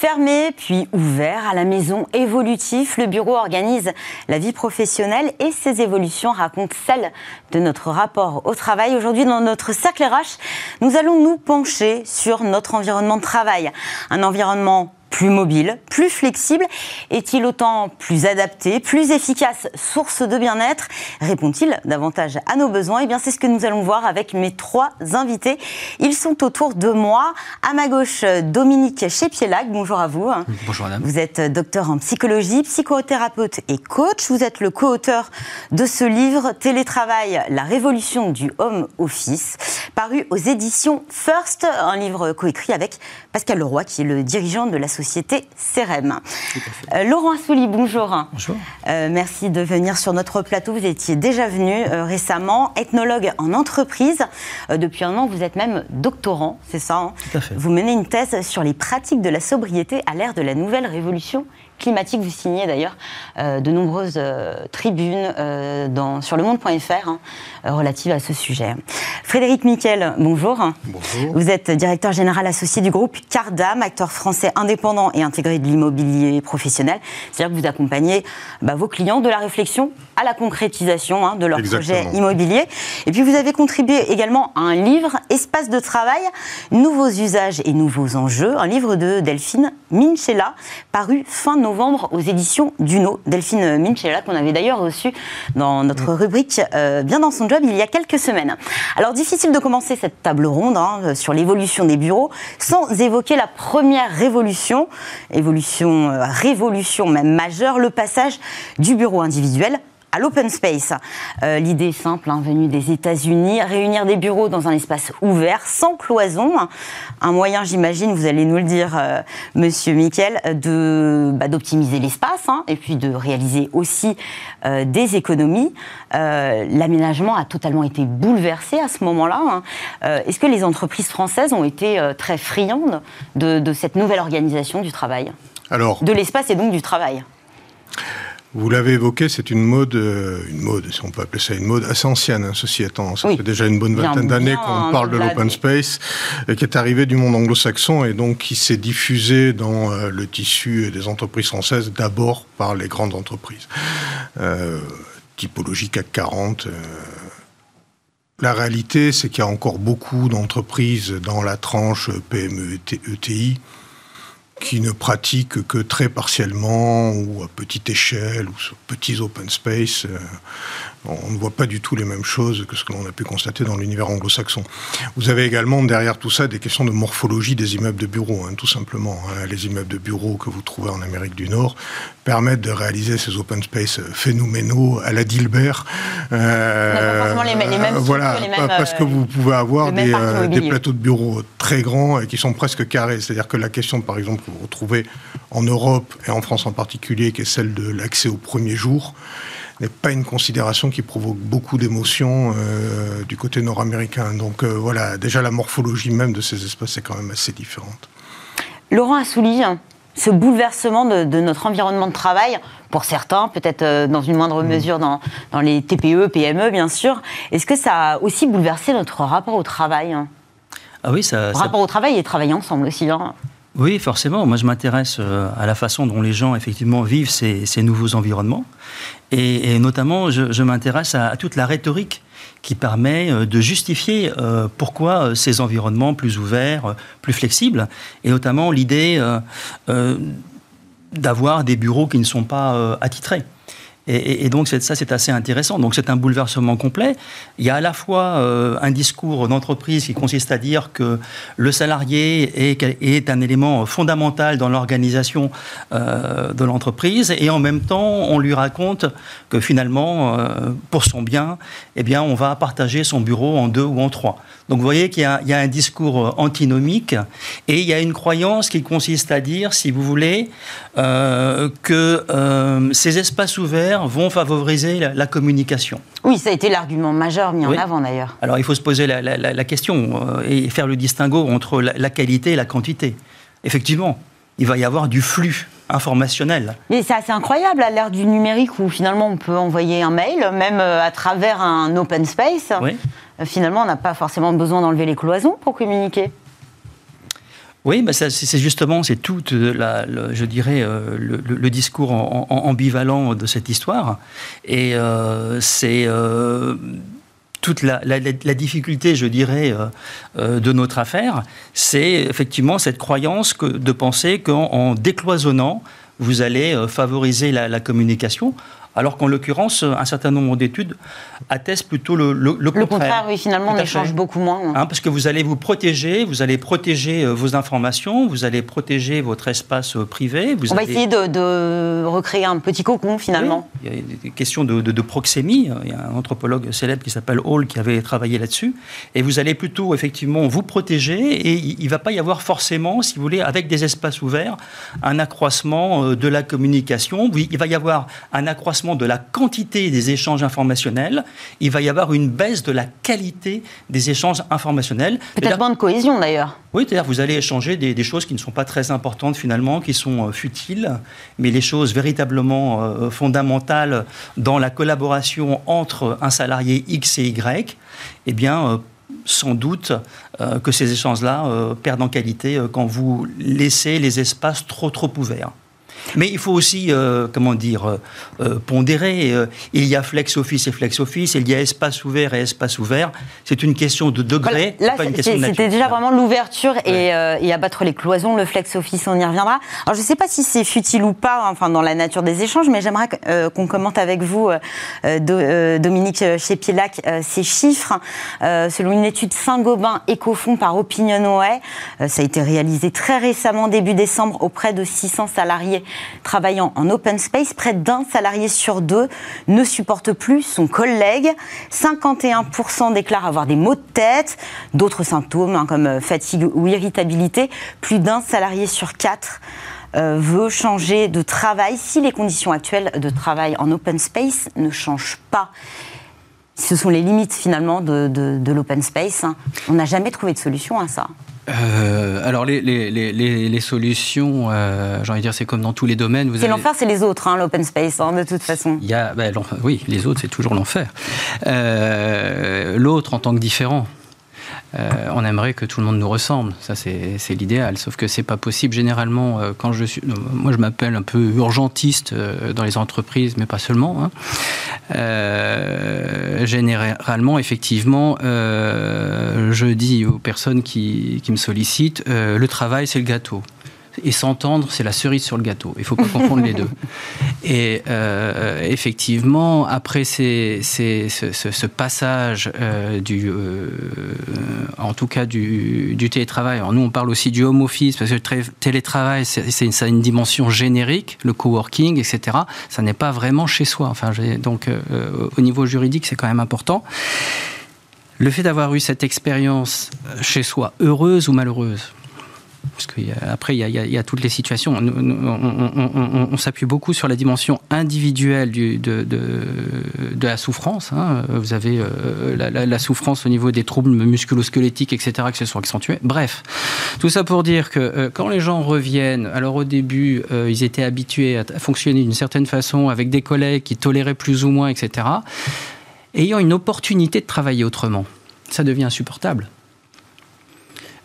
Fermé puis ouvert à la maison évolutif, le bureau organise la vie professionnelle et ses évolutions racontent celle de notre rapport au travail. Aujourd'hui, dans notre cercle RH, nous allons nous pencher sur notre environnement de travail. Un environnement plus mobile, plus flexible Est-il autant plus adapté, plus efficace, source de bien-être? Répond-il davantage à nos besoins? Eh bien, c'est ce que nous allons voir avec mes trois invités. Ils sont autour de moi. À ma gauche, Dominique Chepielac. Bonjour à vous. Bonjour madame. Vous êtes docteur en psychologie, psychothérapeute et coach. Vous êtes le co-auteur de ce livre Télétravail, la révolution du home office, paru aux éditions First, un livre coécrit avec Pascal Leroy, qui est le dirigeant de l'association société CEREM. Euh, Laurent Assouli, bonjour. Bonjour. Euh, merci de venir sur notre plateau. Vous étiez déjà venu euh, récemment, ethnologue en entreprise. depuis un an, vous êtes même doctorant, c'est ça hein? Tout à fait. Vous menez une thèse sur les pratiques de la sobriété à l'ère de la nouvelle révolution climatique. Vous signez d'ailleurs euh, de nombreuses euh, tribunes euh, dans, sur le monde.fr hein, relatives à ce sujet. Frédéric Miquel, bonjour. Bonjour. Vous êtes directeur général associé du groupe Cardam, acteur français indépendant et intégré de l'immobilier professionnel. C'est-à-dire que vous accompagnez bah, vos clients de la réflexion à la concrétisation hein, de leurs projets immobiliers. Et puis vous avez contribué également à un livre, Espace de travail, nouveaux usages et nouveaux enjeux, un livre de Delphine Minchella, paru fin novembre aux éditions Duno. Delphine Minchella, qu'on avait d'ailleurs reçu dans notre rubrique euh, Bien dans son job il y a quelques semaines. Alors difficile de commencer cette table ronde hein, sur l'évolution des bureaux sans évoquer la première révolution, évolution, euh, révolution même majeure, le passage du bureau individuel à l'open space. Euh, l'idée simple, hein, venue des États-Unis, réunir des bureaux dans un espace ouvert, sans cloison. Un moyen, j'imagine, vous allez nous le dire, euh, Monsieur Miquel, de bah, d'optimiser l'espace hein, et puis de réaliser aussi euh, des économies. L'aménagement a totalement été bouleversé à ce moment-là. Hein. Est-ce que les entreprises françaises ont été très friandes de, de, cette nouvelle organisation du travail? Alors, de l'espace et donc du travail? Vous l'avez évoqué, c'est une mode, euh, une mode, si on peut appeler ça une mode assez ancienne, hein, ceci étant. Ça fait déjà une bonne vingtaine d'années qu'on parle de l'open space, euh, qui est arrivé du monde anglo-saxon et donc qui s'est diffusé dans euh, le tissu des entreprises françaises, d'abord par les grandes entreprises. typologie CAC 40, la réalité, c'est qu'il y a encore beaucoup d'entreprises dans la tranche PME ETI qui ne pratiquent que très partiellement ou à petite échelle ou sur petits open space. Euh, on ne voit pas du tout les mêmes choses que ce que l'on a pu constater dans l'univers anglo-saxon. Vous avez également derrière tout ça des questions de morphologie des immeubles de bureaux, hein, tout simplement. Hein. Les immeubles de bureaux que vous trouvez en Amérique du Nord permettent de réaliser ces open space phénoménaux à la Dilbert. Euh, les, mêmes voilà, parce que vous pouvez avoir des, euh, des, plateaux de bureaux très grands et qui sont presque carrés. C'est-à-dire que la question, par exemple, que vous retrouvez en Europe et en France en particulier, qui est celle de l'accès au premier jour, n'est pas une considération qui provoque beaucoup d'émotions euh, du côté nord-américain. Donc euh, voilà, déjà la morphologie même de ces espaces est quand même assez différente. Laurent Assouli, ce bouleversement de, notre environnement de travail, pour certains, peut-être euh, dans une moindre mesure dans, dans, les TPE, PME bien sûr, est-ce que ça a aussi bouleversé notre rapport au travail ah oui, ça, Rapport au travail et travailler ensemble aussi. Hein? Oui, forcément. Moi, je m'intéresse à la façon dont les gens, effectivement, vivent ces, nouveaux environnements. Et, notamment, je, m'intéresse à, toute la rhétorique qui permet euh, de justifier euh, pourquoi ces environnements plus ouverts, plus flexibles, et notamment l'idée d'avoir des bureaux qui ne sont pas attitrés. Et, donc ça, c'est assez intéressant. Donc c'est un bouleversement complet. Il y a à la fois euh, un discours d'entreprise qui consiste à dire que le salarié est, un élément fondamental dans l'organisation euh, de l'entreprise, et en même temps, on lui raconte que finalement, euh, pour son bien, eh bien, on va partager son bureau en deux ou en trois. Donc vous voyez qu'il y, a un discours antinomique et il y a une croyance qui consiste à dire, si vous voulez, que ces espaces ouverts vont favoriser la, communication. Oui, ça a été l'argument majeur mis en avant d'ailleurs. Alors il faut se poser la, question euh, et faire le distinguo entre la, qualité et la quantité. Effectivement, il va y avoir du flux informationnel. Mais c'est assez incroyable à l'ère du numérique où finalement on peut envoyer un mail, même euh, à travers un open space. Oui. Euh, finalement, on n'a pas forcément besoin d'enlever les cloisons pour communiquer. Oui, bah c'est justement, c'est tout, la, je dirais, euh, le, discours ambivalent de cette histoire. Et euh, c'est euh, toute la, difficulté, je dirais, de notre affaire, c'est effectivement cette croyance de penser qu'en décloisonnant, vous allez favoriser la, communication alors qu'en l'occurrence, un certain nombre d'études attestent plutôt le, le, le contraire. Le contraire, oui, finalement, on échange beaucoup moins. Hein, parce que vous allez vous protéger, vous allez protéger euh, vos informations, vous allez protéger votre espace euh, privé. on va essayer de, recréer un petit cocon, finalement. il y a des questions de, de, proxémie. Il y a un anthropologue célèbre qui s'appelle Hall qui avait travaillé là-dessus. Et vous allez plutôt, effectivement, vous protéger et il ne va pas y avoir forcément, si vous voulez, avec des espaces ouverts, un accroissement euh, de la communication. Il va y avoir un accroissement de la quantité des échanges informationnels, il va y avoir une baisse de la qualité des échanges informationnels. Peut-être moins de cohésion d'ailleurs. Oui, c'est-à-dire vous allez échanger des, choses qui ne sont pas très importantes finalement, qui sont euh, futiles, mais les choses véritablement euh, fondamentales dans la collaboration entre un salarié X et Y, eh bien, euh, sans doute que ces échanges-là perdent en qualité quand vous laissez les espaces trop trop ouverts. Mais il faut aussi, euh, comment dire, euh, euh, pondérer. il y a flex office et flex office, il y a espace ouvert et espace ouvert. C'est une question de degré, voilà. pas une question de C'était déjà vraiment l'ouverture et, abattre les cloisons, le flex office, on y reviendra. Alors je ne sais pas si c'est futile ou pas, enfin dans la nature des échanges, mais j'aimerais qu'on commente avec vous, Dominique Chepielac, ces chiffres. selon une étude Saint-Gobain Ecofond par OpinionWay, ça a été réalisé très récemment, début décembre, auprès de 600 salariés travaillant en open space, près d'un salarié sur deux ne supporte plus son collègue. 51% déclarent avoir des maux de tête, d'autres symptômes hein, comme euh, fatigue ou irritabilité. Plus d'un salarié sur quatre euh, veut changer de travail si les conditions actuelles de travail en open space ne changent pas. Ce sont les limites finalement de, l'open space. Hein. On n'a jamais trouvé de solution à ça. Euh, alors les, les, les, les solutions, euh, j'ai envie de dire, c'est comme dans tous les domaines. C'est l'enfer, c'est les autres, hein, l'open space, hein, de toute façon. Il y a, ben, oui, les autres, c'est toujours l'enfer. Euh, l'autre en tant que différent. Euh, on aimerait que tout le monde nous ressemble, ça c'est l'idéal. Sauf que c'est pas possible. Généralement, euh, quand je suis, euh, moi je m'appelle un peu urgentiste dans les entreprises, mais pas seulement. Hein. généralement, effectivement, je dis aux personnes qui me sollicitent, le travail c'est le gâteau et s'entendre, c'est la cerise sur le gâteau. Il ne faut pas confondre les deux. Et euh, effectivement, après ces, ce, passage euh, du, euh, en tout cas du, télétravail, alors nous on parle aussi du home office parce que le télétravail, c'est, a une dimension générique, le coworking, etc. Ça n'est pas vraiment chez soi. Enfin, donc au niveau juridique, c'est quand même important. Le fait d'avoir eu cette expérience chez soi, heureuse ou malheureuse, parce qu'après, il, y, a toutes les situations. On, s'appuie beaucoup sur la dimension individuelle du, de, la souffrance. Hein. Vous avez euh, la, souffrance au niveau des troubles musculo-squelettiques, etc., qui se sont accentués. Bref, tout ça pour dire que euh, quand les gens reviennent, alors au début, euh, ils étaient habitués à fonctionner d'une certaine façon avec des collègues qui toléraient plus ou moins, etc., ayant une opportunité de travailler autrement, ça devient insupportable.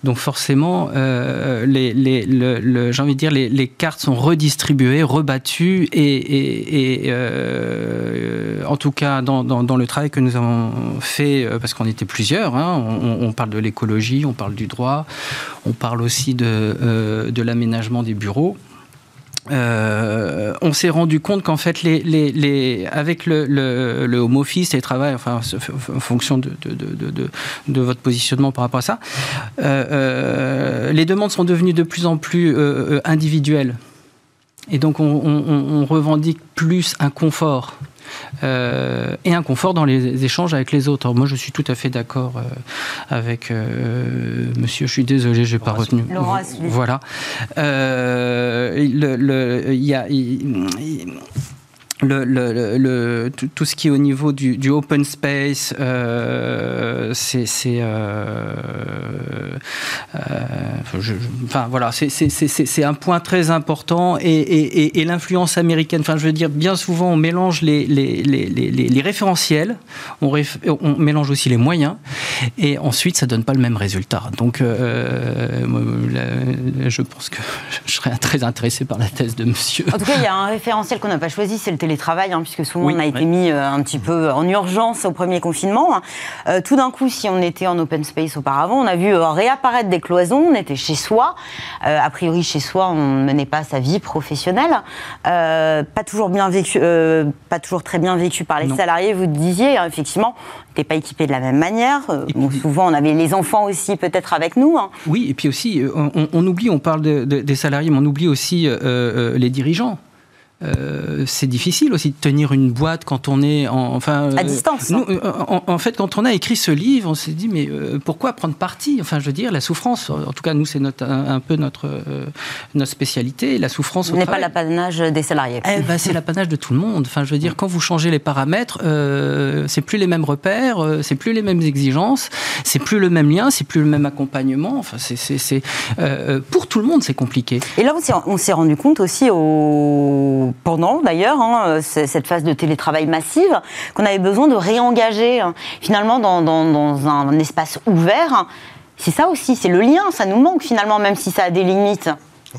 Donc forcément, euh, les, j'ai envie de dire, les, cartes sont redistribuées, rebattues, et, euh, en tout cas dans, le travail que nous avons fait, euh, parce qu'on était plusieurs, hein, on, parle de l'écologie, on parle du droit, on parle aussi de, de l'aménagement des bureaux. Euh, on s'est rendu compte qu'en fait, avec le, le, le, home office et travail, enfin, en fonction de, votre positionnement par rapport à ça, euh, euh, les demandes sont devenues de plus en plus individuelles. Et donc, on, on, on revendique plus un confort. Euh, et un confort dans les échanges avec les autres. moi, je suis tout à fait d'accord euh, avec euh, monsieur, je suis désolé, je n'ai pas retenu. Voilà. Il y a tout, ce qui est au niveau du, open space, c'est, un point très important et, l'influence américaine. Enfin, je veux dire, bien souvent, on mélange les, référentiels, on, on, mélange aussi les moyens, et ensuite, ça donne pas le même résultat. Donc, euh, je pense que je serais très intéressé par la thèse de Monsieur. En tout cas, il y a un référentiel qu'on n'a pas choisi, c'est le télétravail, hein, puisque souvent on a été mis euh, un petit peu en urgence au premier confinement. Euh, tout d'un coup, si on était en open space auparavant, on a vu euh, réapparaître des cloisons, on était chez soi. a priori, chez soi, on ne menait pas sa vie professionnelle. pas toujours bien vécu, pas toujours très bien vécu par les salariés. Vous disiez, hein, effectivement, on n'était pas équipé de la même manière. souvent, on avait les enfants aussi peut-être avec nous. Hein. Oui, et puis aussi, on, oublie, on parle des salariés, mais on oublie aussi les dirigeants. Euh, c'est difficile aussi de tenir une boîte quand on est en, enfin à distance. Nous, euh, en, fait, quand on a écrit ce livre, on s'est dit mais euh, pourquoi prendre parti? Enfin, je veux dire, la souffrance. En tout cas, nous, c'est notre un, peu notre notre spécialité. La souffrance. Ce n'est pas l'apanage des salariés. Eh ben, c'est l'apanage de tout le monde. Enfin, je veux dire, quand vous changez les paramètres, c'est plus les mêmes repères, c'est plus les mêmes exigences, c'est plus le même lien, c'est plus le même accompagnement. Enfin, c'est pour tout le monde, c'est compliqué. Et là, on s'est rendu compte aussi au pendant d'ailleurs hein, euh, cette phase de télétravail massive, qu'on avait besoin de réengager hein, finalement dans, un espace ouvert. C'est ça aussi, c'est le lien, ça nous manque finalement, même si ça a des limites.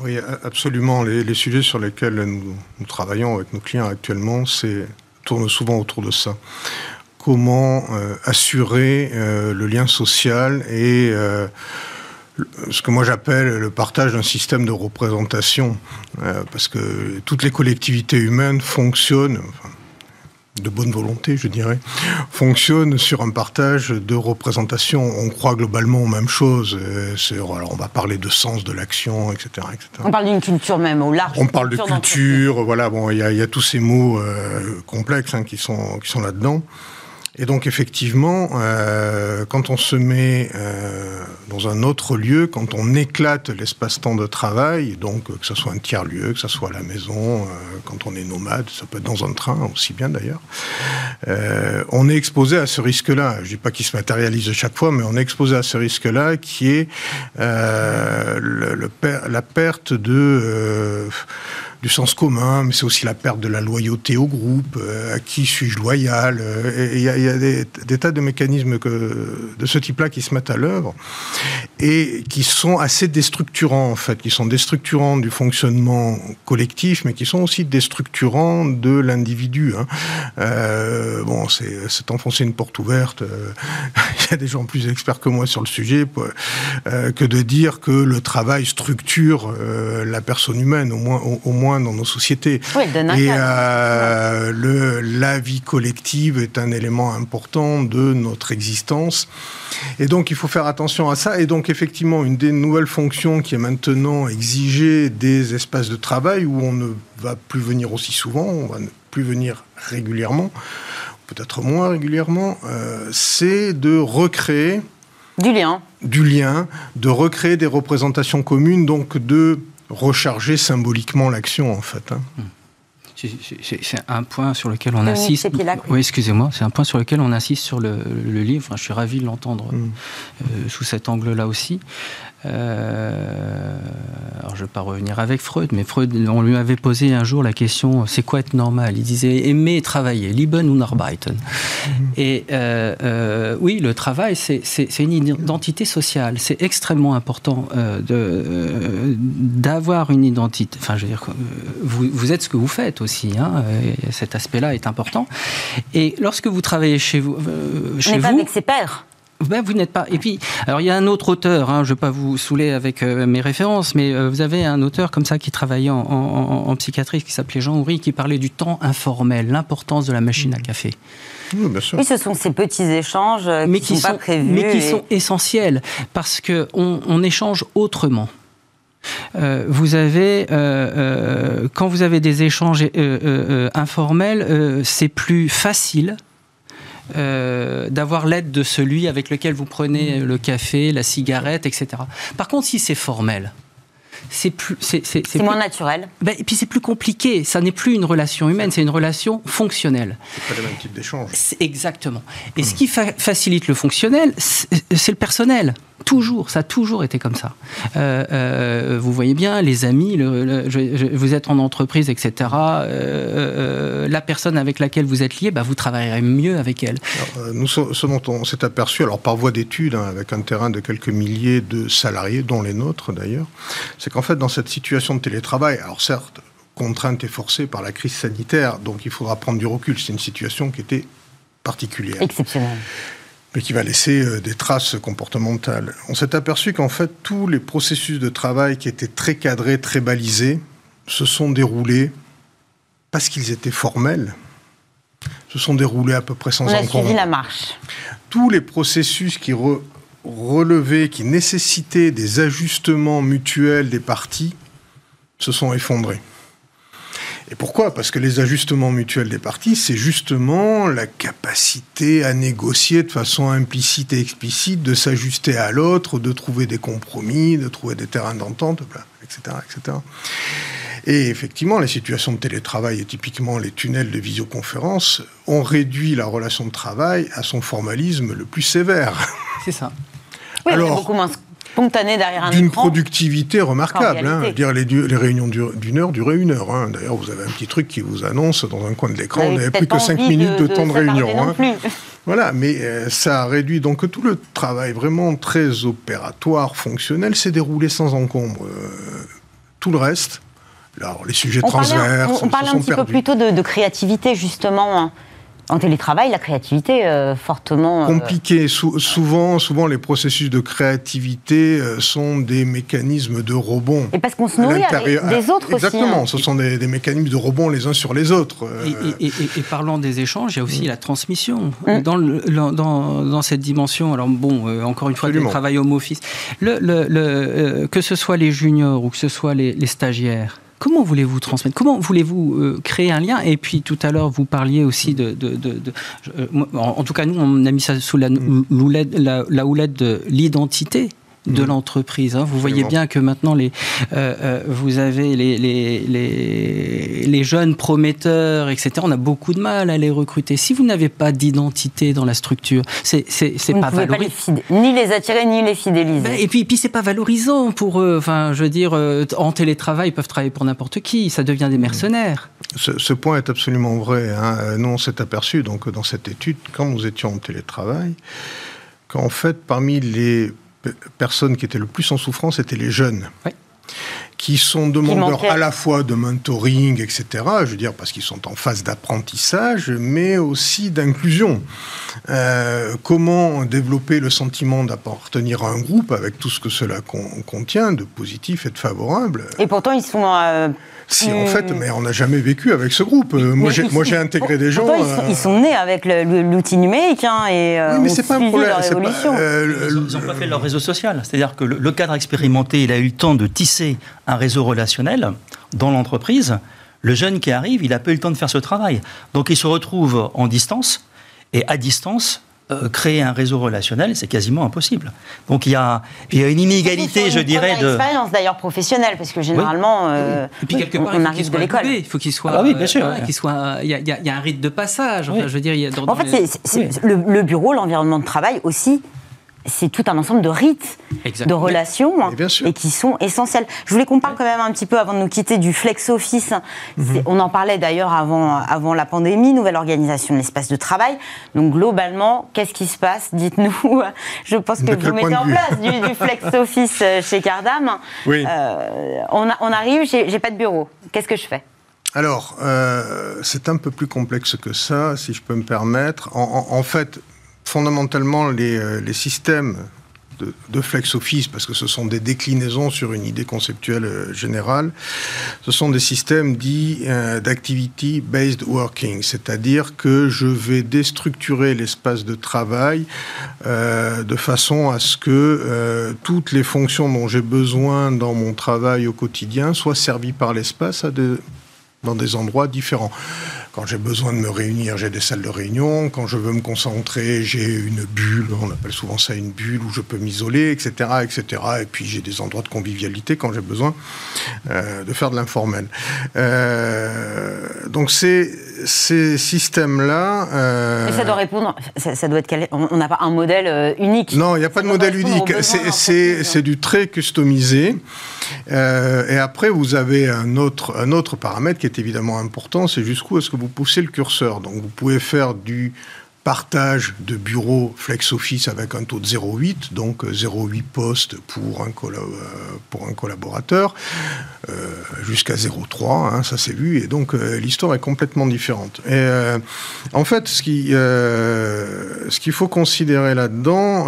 Oui, absolument. Les, sujets sur lesquels nous, travaillons avec nos clients actuellement, tournent souvent autour de ça. Comment euh, assurer euh, le lien social et ce que moi j'appelle le partage d'un système de représentation, euh, parce que toutes les collectivités humaines fonctionnent, de bonne volonté je dirais, fonctionnent sur un partage de représentation. On croit globalement aux mêmes choses. Euh, alors on va parler de sens de l'action, etc., On parle d'une culture même au large. On parle de culture, voilà, bon, il y, a tous ces mots euh, complexes hein, qui sont, qui sont là-dedans. Et donc effectivement, euh, quand on se met euh, dans un autre lieu, quand on éclate l'espace-temps de travail, donc que ce soit un tiers-lieu, que ce soit à la maison, euh, quand on est nomade, ça peut être dans un train aussi bien d'ailleurs, euh, on est exposé à ce risque-là. Je ne dis pas qu'il se matérialise chaque fois, mais on est exposé à ce risque-là qui est euh, la perte de du sens commun, mais c'est aussi la perte de la loyauté au groupe, à qui suis-je loyal. Il y, a, des, tas de mécanismes de ce type-là qui se mettent à l'œuvre et qui sont assez déstructurants en fait, qui sont déstructurants du fonctionnement collectif, mais qui sont aussi déstructurants de l'individu. Hein. bon, c'est enfoncer une porte ouverte. Il y a des gens plus experts que moi sur le sujet que de dire que le travail structure la personne humaine, au, moins dans nos sociétés. et euh, le, la vie collective est un élément important de notre existence. Et donc, il faut faire attention à ça. Et donc, effectivement, une des nouvelles fonctions qui est maintenant exigée des espaces de travail où on ne va plus venir aussi souvent, on va ne plus venir régulièrement, peut-être moins régulièrement, euh, c'est de recréer du lien. Du lien, de recréer des représentations communes, donc de recharger symboliquement l'action, en fait. Hein. Hmm. C'est un point sur lequel on insiste. Oui, excusez-moi, c'est un point sur lequel on insiste sur le, livre. Je suis ravi de l'entendre hmm. euh, sous cet angle-là aussi. Euh, alors je ne vais pas revenir avec Freud, mais Freud, on lui avait posé un jour la question c'est quoi être normal? Il disait aimer et travailler, lieben und arbeiten. Mhm. Et euh, euh, oui, le travail, c'est une identité sociale. C'est extrêmement important d'avoir une identité. Enfin, je veux dire, vous, vous, êtes ce que vous faites aussi. Hein, cet aspect-là est important. Et lorsque vous travaillez chez vous, chez vous, pas avec ses pairs. Ben, vous n'êtes pas. Et puis, alors il y a un autre auteur, hein, je ne vais pas vous saouler avec euh, mes références, mais euh, vous avez un auteur comme ça qui travaillait en, psychiatrie, qui s'appelait Jean Houry, qui parlait du temps informel, l'importance de la machine à café. Oui, bien sûr. oui, ce sont ces petits échanges euh, mais qui, sont, pas prévus. Mais qui sont essentiels, parce qu'on on échange autrement. vous avez, quand vous avez des échanges informels, c'est plus facile euh, d'avoir l'aide de celui avec lequel vous prenez le café, la cigarette, etc. Par contre, si c'est formel, c'est plus c'est moins naturel. Ben, et puis c'est plus compliqué. Ça n'est plus une relation humaine, c'est une relation fonctionnelle. C'est pas le même type d'échange. Exactement. Et ce qui facilite le fonctionnel, c'est le personnel. Toujours, ça a toujours été comme ça. Euh, euh, vous voyez bien, les amis, vous êtes en entreprise, etc. Euh, la personne avec laquelle vous êtes lié, bah, vous travaillerez mieux avec elle. nous, ce dont on s'est aperçu, alors par voie d'étude, hein, avec un terrain de quelques milliers de salariés, dont les nôtres d'ailleurs, c'est qu'en fait, dans cette situation de télétravail, alors certes, contrainte et forcée par la crise sanitaire, donc il faudra prendre du recul. C'est une situation qui était particulière. Exceptionnelle mais qui va laisser euh, des traces comportementales. On s'est aperçu qu'en fait, tous les processus de travail qui étaient très cadrés, très balisés, se sont déroulés parce qu'ils étaient formels, se sont déroulés à peu près sans encombre. On a suivi la marche. Tous les processus qui relevaient, qui nécessitaient des ajustements mutuels des parties, se sont effondrés. Et pourquoi? Parce que les ajustements mutuels des parties, c'est justement la capacité à négocier de façon implicite et explicite, de s'ajuster à l'autre, de trouver des compromis, de trouver des terrains d'entente, etc., etc. Et effectivement, les situations de télétravail et typiquement les tunnels de visioconférence ont réduit la relation de travail à son formalisme le plus sévère. C'est ça. Oui, Alors, beaucoup moins derrière un D'une productivité remarquable. Hein. dire, les, les réunions d'une heure duraient une heure. Hein. D'ailleurs, vous avez un petit truc qui vous annonce dans un coin de l'écran, on n'avait plus que cinq minutes de, temps de réunion. Hein. Voilà, mais euh, ça a réduit donc tout le travail vraiment très opératoire, fonctionnel, s'est déroulé sans encombre. Euh, tout le reste, alors les sujets transverses, on, parlait un petit peu plutôt de, de créativité justement en télétravail, la créativité euh, fortement euh, compliquée. souvent, souvent, les processus de créativité euh, sont des mécanismes de rebond. Et parce qu'on se nourrit des autres Exactement, aussi, hein. ce sont des, mécanismes de rebond les uns sur les autres. Et, parlant des échanges, il y a aussi mm. la transmission mm. dans, dans, dans, cette dimension. Alors bon, encore une fois, le travail home office, le, le, que ce soit les juniors ou que ce soit les, les stagiaires Comment voulez-vous transmettre? Comment voulez-vous euh, créer un lien? Et puis tout à l'heure, vous parliez aussi de... Euh, en, tout cas, nous, on a mis ça sous la, la, houlette de l'identité. De mmh. l'entreprise. Hein. Vous voyez bien que maintenant, les, euh, euh, vous avez les, les, les, jeunes prometteurs, etc. On a beaucoup de mal à les recruter. Si vous n'avez pas d'identité dans la structure, c'est pas valorisant. ni les attirer, ni les fidéliser. Ben, et puis, puis c'est pas valorisant pour eux. Enfin, je veux dire, euh, en télétravail, ils peuvent travailler pour n'importe qui. Ça devient des mercenaires. Ce, point est absolument vrai. Hein. Nous, on s'est aperçu, donc, dans cette étude, quand nous étions en télétravail, qu'en fait, parmi les personnes qui étaient le plus en souffrance étaient les jeunes. Qui sont demandeurs à la fois de mentoring, etc., je veux dire, parce qu'ils sont en phase d'apprentissage, mais aussi d'inclusion. Euh, comment développer le sentiment d'appartenir à un groupe avec tout ce que cela contient de positif et de favorable? Et pourtant, ils sont euh, si, en fait, mais on n'a jamais vécu avec ce groupe. Euh, moi, j'ai, intégré des gens. Ils sont, euh, nés avec l'outil numérique hein, et oui, mais c'est pas un problème. Euh, ils n'ont pas fait leur réseau social. C'est-à-dire que le, cadre expérimenté, il a eu le temps de tisser un réseau relationnel dans l'entreprise. Le jeune qui arrive, il n'a pas eu le temps de faire ce travail. Donc, il se retrouve en distance. Et à distance, euh, créer un réseau relationnel, c'est quasiment impossible. Donc il y a, il y a une inégalité, je dirais, de. expérience d'ailleurs professionnelle, parce que généralement, euh, Et puis quelque part, on, arrive de l'école. Il faut qu'il soit. Ah oui, bien sûr. qu'il soit. Il y, a, il y, a, un rite de passage. Enfin, je veux dire, il y a en fait, c'est, le, bureau, l'environnement de travail aussi c'est tout un ensemble de rites, de relations et, qui sont essentiels. Je voulais qu'on parle quand même un petit peu avant de nous quitter du flex office. Mhm. On en parlait d'ailleurs avant, avant la pandémie, nouvelle organisation de l'espace de travail. Donc globalement, qu'est-ce qui se passe? Dites-nous. Je pense que vous mettez en place du, flex office euh, chez Cardam. Oui. Euh, on, on, arrive, j'ai pas de bureau. Qu'est-ce que je fais? Alors, euh, c'est un peu plus complexe que ça, si je peux me permettre. en fait, fondamentalement les, euh, les systèmes de, flex office, parce que ce sont des déclinaisons sur une idée conceptuelle euh, générale, ce sont des systèmes dits euh, d'activity based working, c'est-à-dire que je vais déstructurer l'espace de travail de façon à ce que toutes les fonctions dont j'ai besoin dans mon travail au quotidien soient servies par l'espace dans des endroits différents. Quand j'ai besoin de me réunir, j'ai des salles de réunion. Quand je veux me concentrer, j'ai une bulle, on appelle souvent ça une bulle, où je peux m'isoler, etc., etc. Et puis j'ai des endroits de convivialité quand j'ai besoin euh, de faire de l'informel. Euh, donc ces, ces systèmes-là... Euh... ça doit répondre... Ça, doit être... On n'a pas un modèle euh, unique. Non, il n'y a pas de modèle unique. C'est du très customisé. Euh, et après, vous avez un autre, un autre paramètre qui est évidemment important, c'est jusqu'où est-ce que vous poussez le curseur. Donc vous pouvez faire du partage de bureaux flex office avec un taux de 0,8, donc 0,8 postes pour un, euh, pour un collaborateur, euh, jusqu'à 0,3, hein, ça c'est vu, et donc l'histoire est complètement différente. Et en fait, ce ce qu'il faut considérer là-dedans,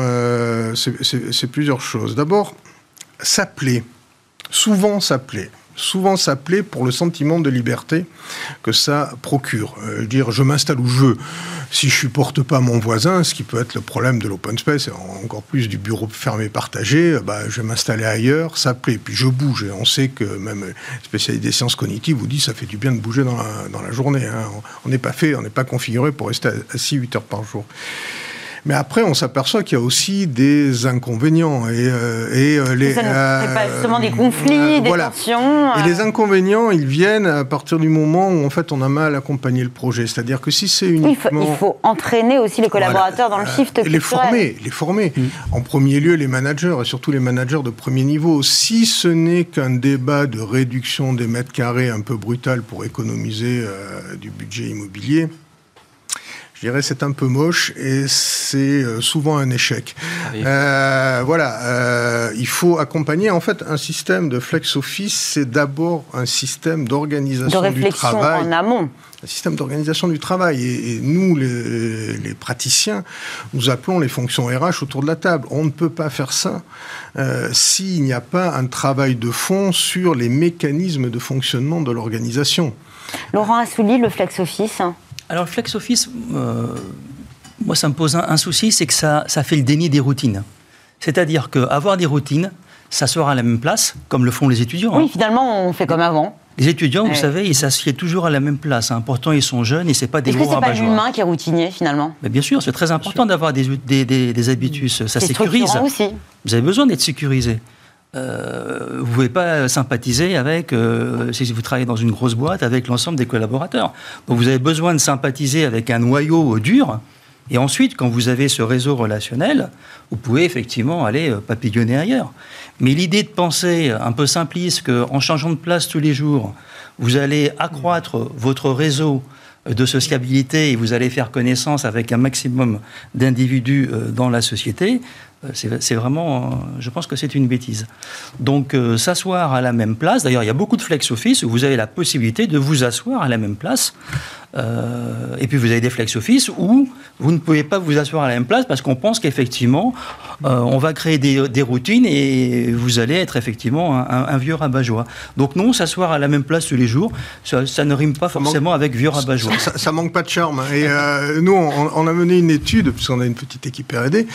c'est plusieurs choses. D'abord, s'appeler souvent s'appeler souvent s'appeler pour le sentiment de liberté que ça procure. Euh, dire je m'installe où je veux. Si je supporte pas mon voisin, ce qui peut être le problème de l'open space, encore plus du bureau fermé partagé, euh, bah, je vais m'installer ailleurs, ça plaît. Puis je bouge. Et on sait que même les spécialistes des sciences cognitives vous disent ça fait du bien de bouger dans la, dans la journée. Hein. On n'est pas fait, on n'est pas configuré pour rester assis 8 heures par jour. Mais après, on s'aperçoit qu'il y a aussi des inconvénients. Et, euh, et euh, les, ça ne pas justement des conflits, des tensions. Et les inconvénients, ils viennent à partir du moment où en fait on a mal accompagné le projet. C'est-à-dire que si c'est uniquement... Il faut, entraîner aussi les collaborateurs dans le shift Les former, les former. Mm. En premier lieu, les managers, et surtout les managers de premier niveau. Si ce n'est qu'un débat de réduction des mètres carrés un peu brutal pour économiser euh, du budget immobilier, je dirais c'est un peu moche et c'est euh, souvent un échec. Ah euh, voilà, euh, il faut accompagner. En fait, un système de flex office, c'est d'abord un système d'organisation du travail. en amont. Un système d'organisation du travail. Et, nous, les, praticiens, nous appelons les fonctions RH autour de la table. On ne peut pas faire ça s'il n'y a pas un travail de fond sur les mécanismes de fonctionnement de l'organisation. Laurent Assouli, le flex office. Alors, le flex office, euh, moi, ça me pose un, souci, c'est que ça, ça fait le déni des routines. C'est-à-dire qu'avoir des routines, ça sera à la même place, comme le font les étudiants. Oui, hein. finalement, on fait comme avant. Les étudiants, vous savez, ils s'assiedent toujours à la même place. Hein. Pourtant, ils sont jeunes et c'est pas des Est-ce que c'est pas l'humain qui est routinier finalement? Mais Bien sûr, c'est très important d'avoir des, des, des, habitus. Ça sécurise. Aussi. Vous avez besoin d'être sécurisé. Euh, vous ne pouvez pas sympathiser avec, euh, si vous travaillez dans une grosse boîte, avec l'ensemble des collaborateurs. Donc vous avez besoin de sympathiser avec un noyau dur. Et ensuite, quand vous avez ce réseau relationnel, vous pouvez effectivement aller euh, papillonner ailleurs. Mais l'idée de penser un peu simpliste qu'en changeant de place tous les jours, vous allez accroître votre réseau de sociabilité et vous allez faire connaissance avec un maximum d'individus dans la société, c'est vraiment, euh, je pense que c'est une bêtise. Donc, euh, s'asseoir à la même place, d'ailleurs, il y a beaucoup de flex office où vous avez la possibilité de vous asseoir à la même place euh, et puis vous avez des flex office où vous ne pouvez pas vous asseoir à la même place parce qu'on pense qu'effectivement, euh, on va créer des, routines et vous allez être effectivement un, vieux rabat-joie. Donc non, s'asseoir à la même place tous les jours, ça, ne rime pas forcément avec vieux rabat-joie. Ça, ça, manque pas de charme. Et euh, nous, on, a mené une étude, puisqu'on a une petite équipe R&D,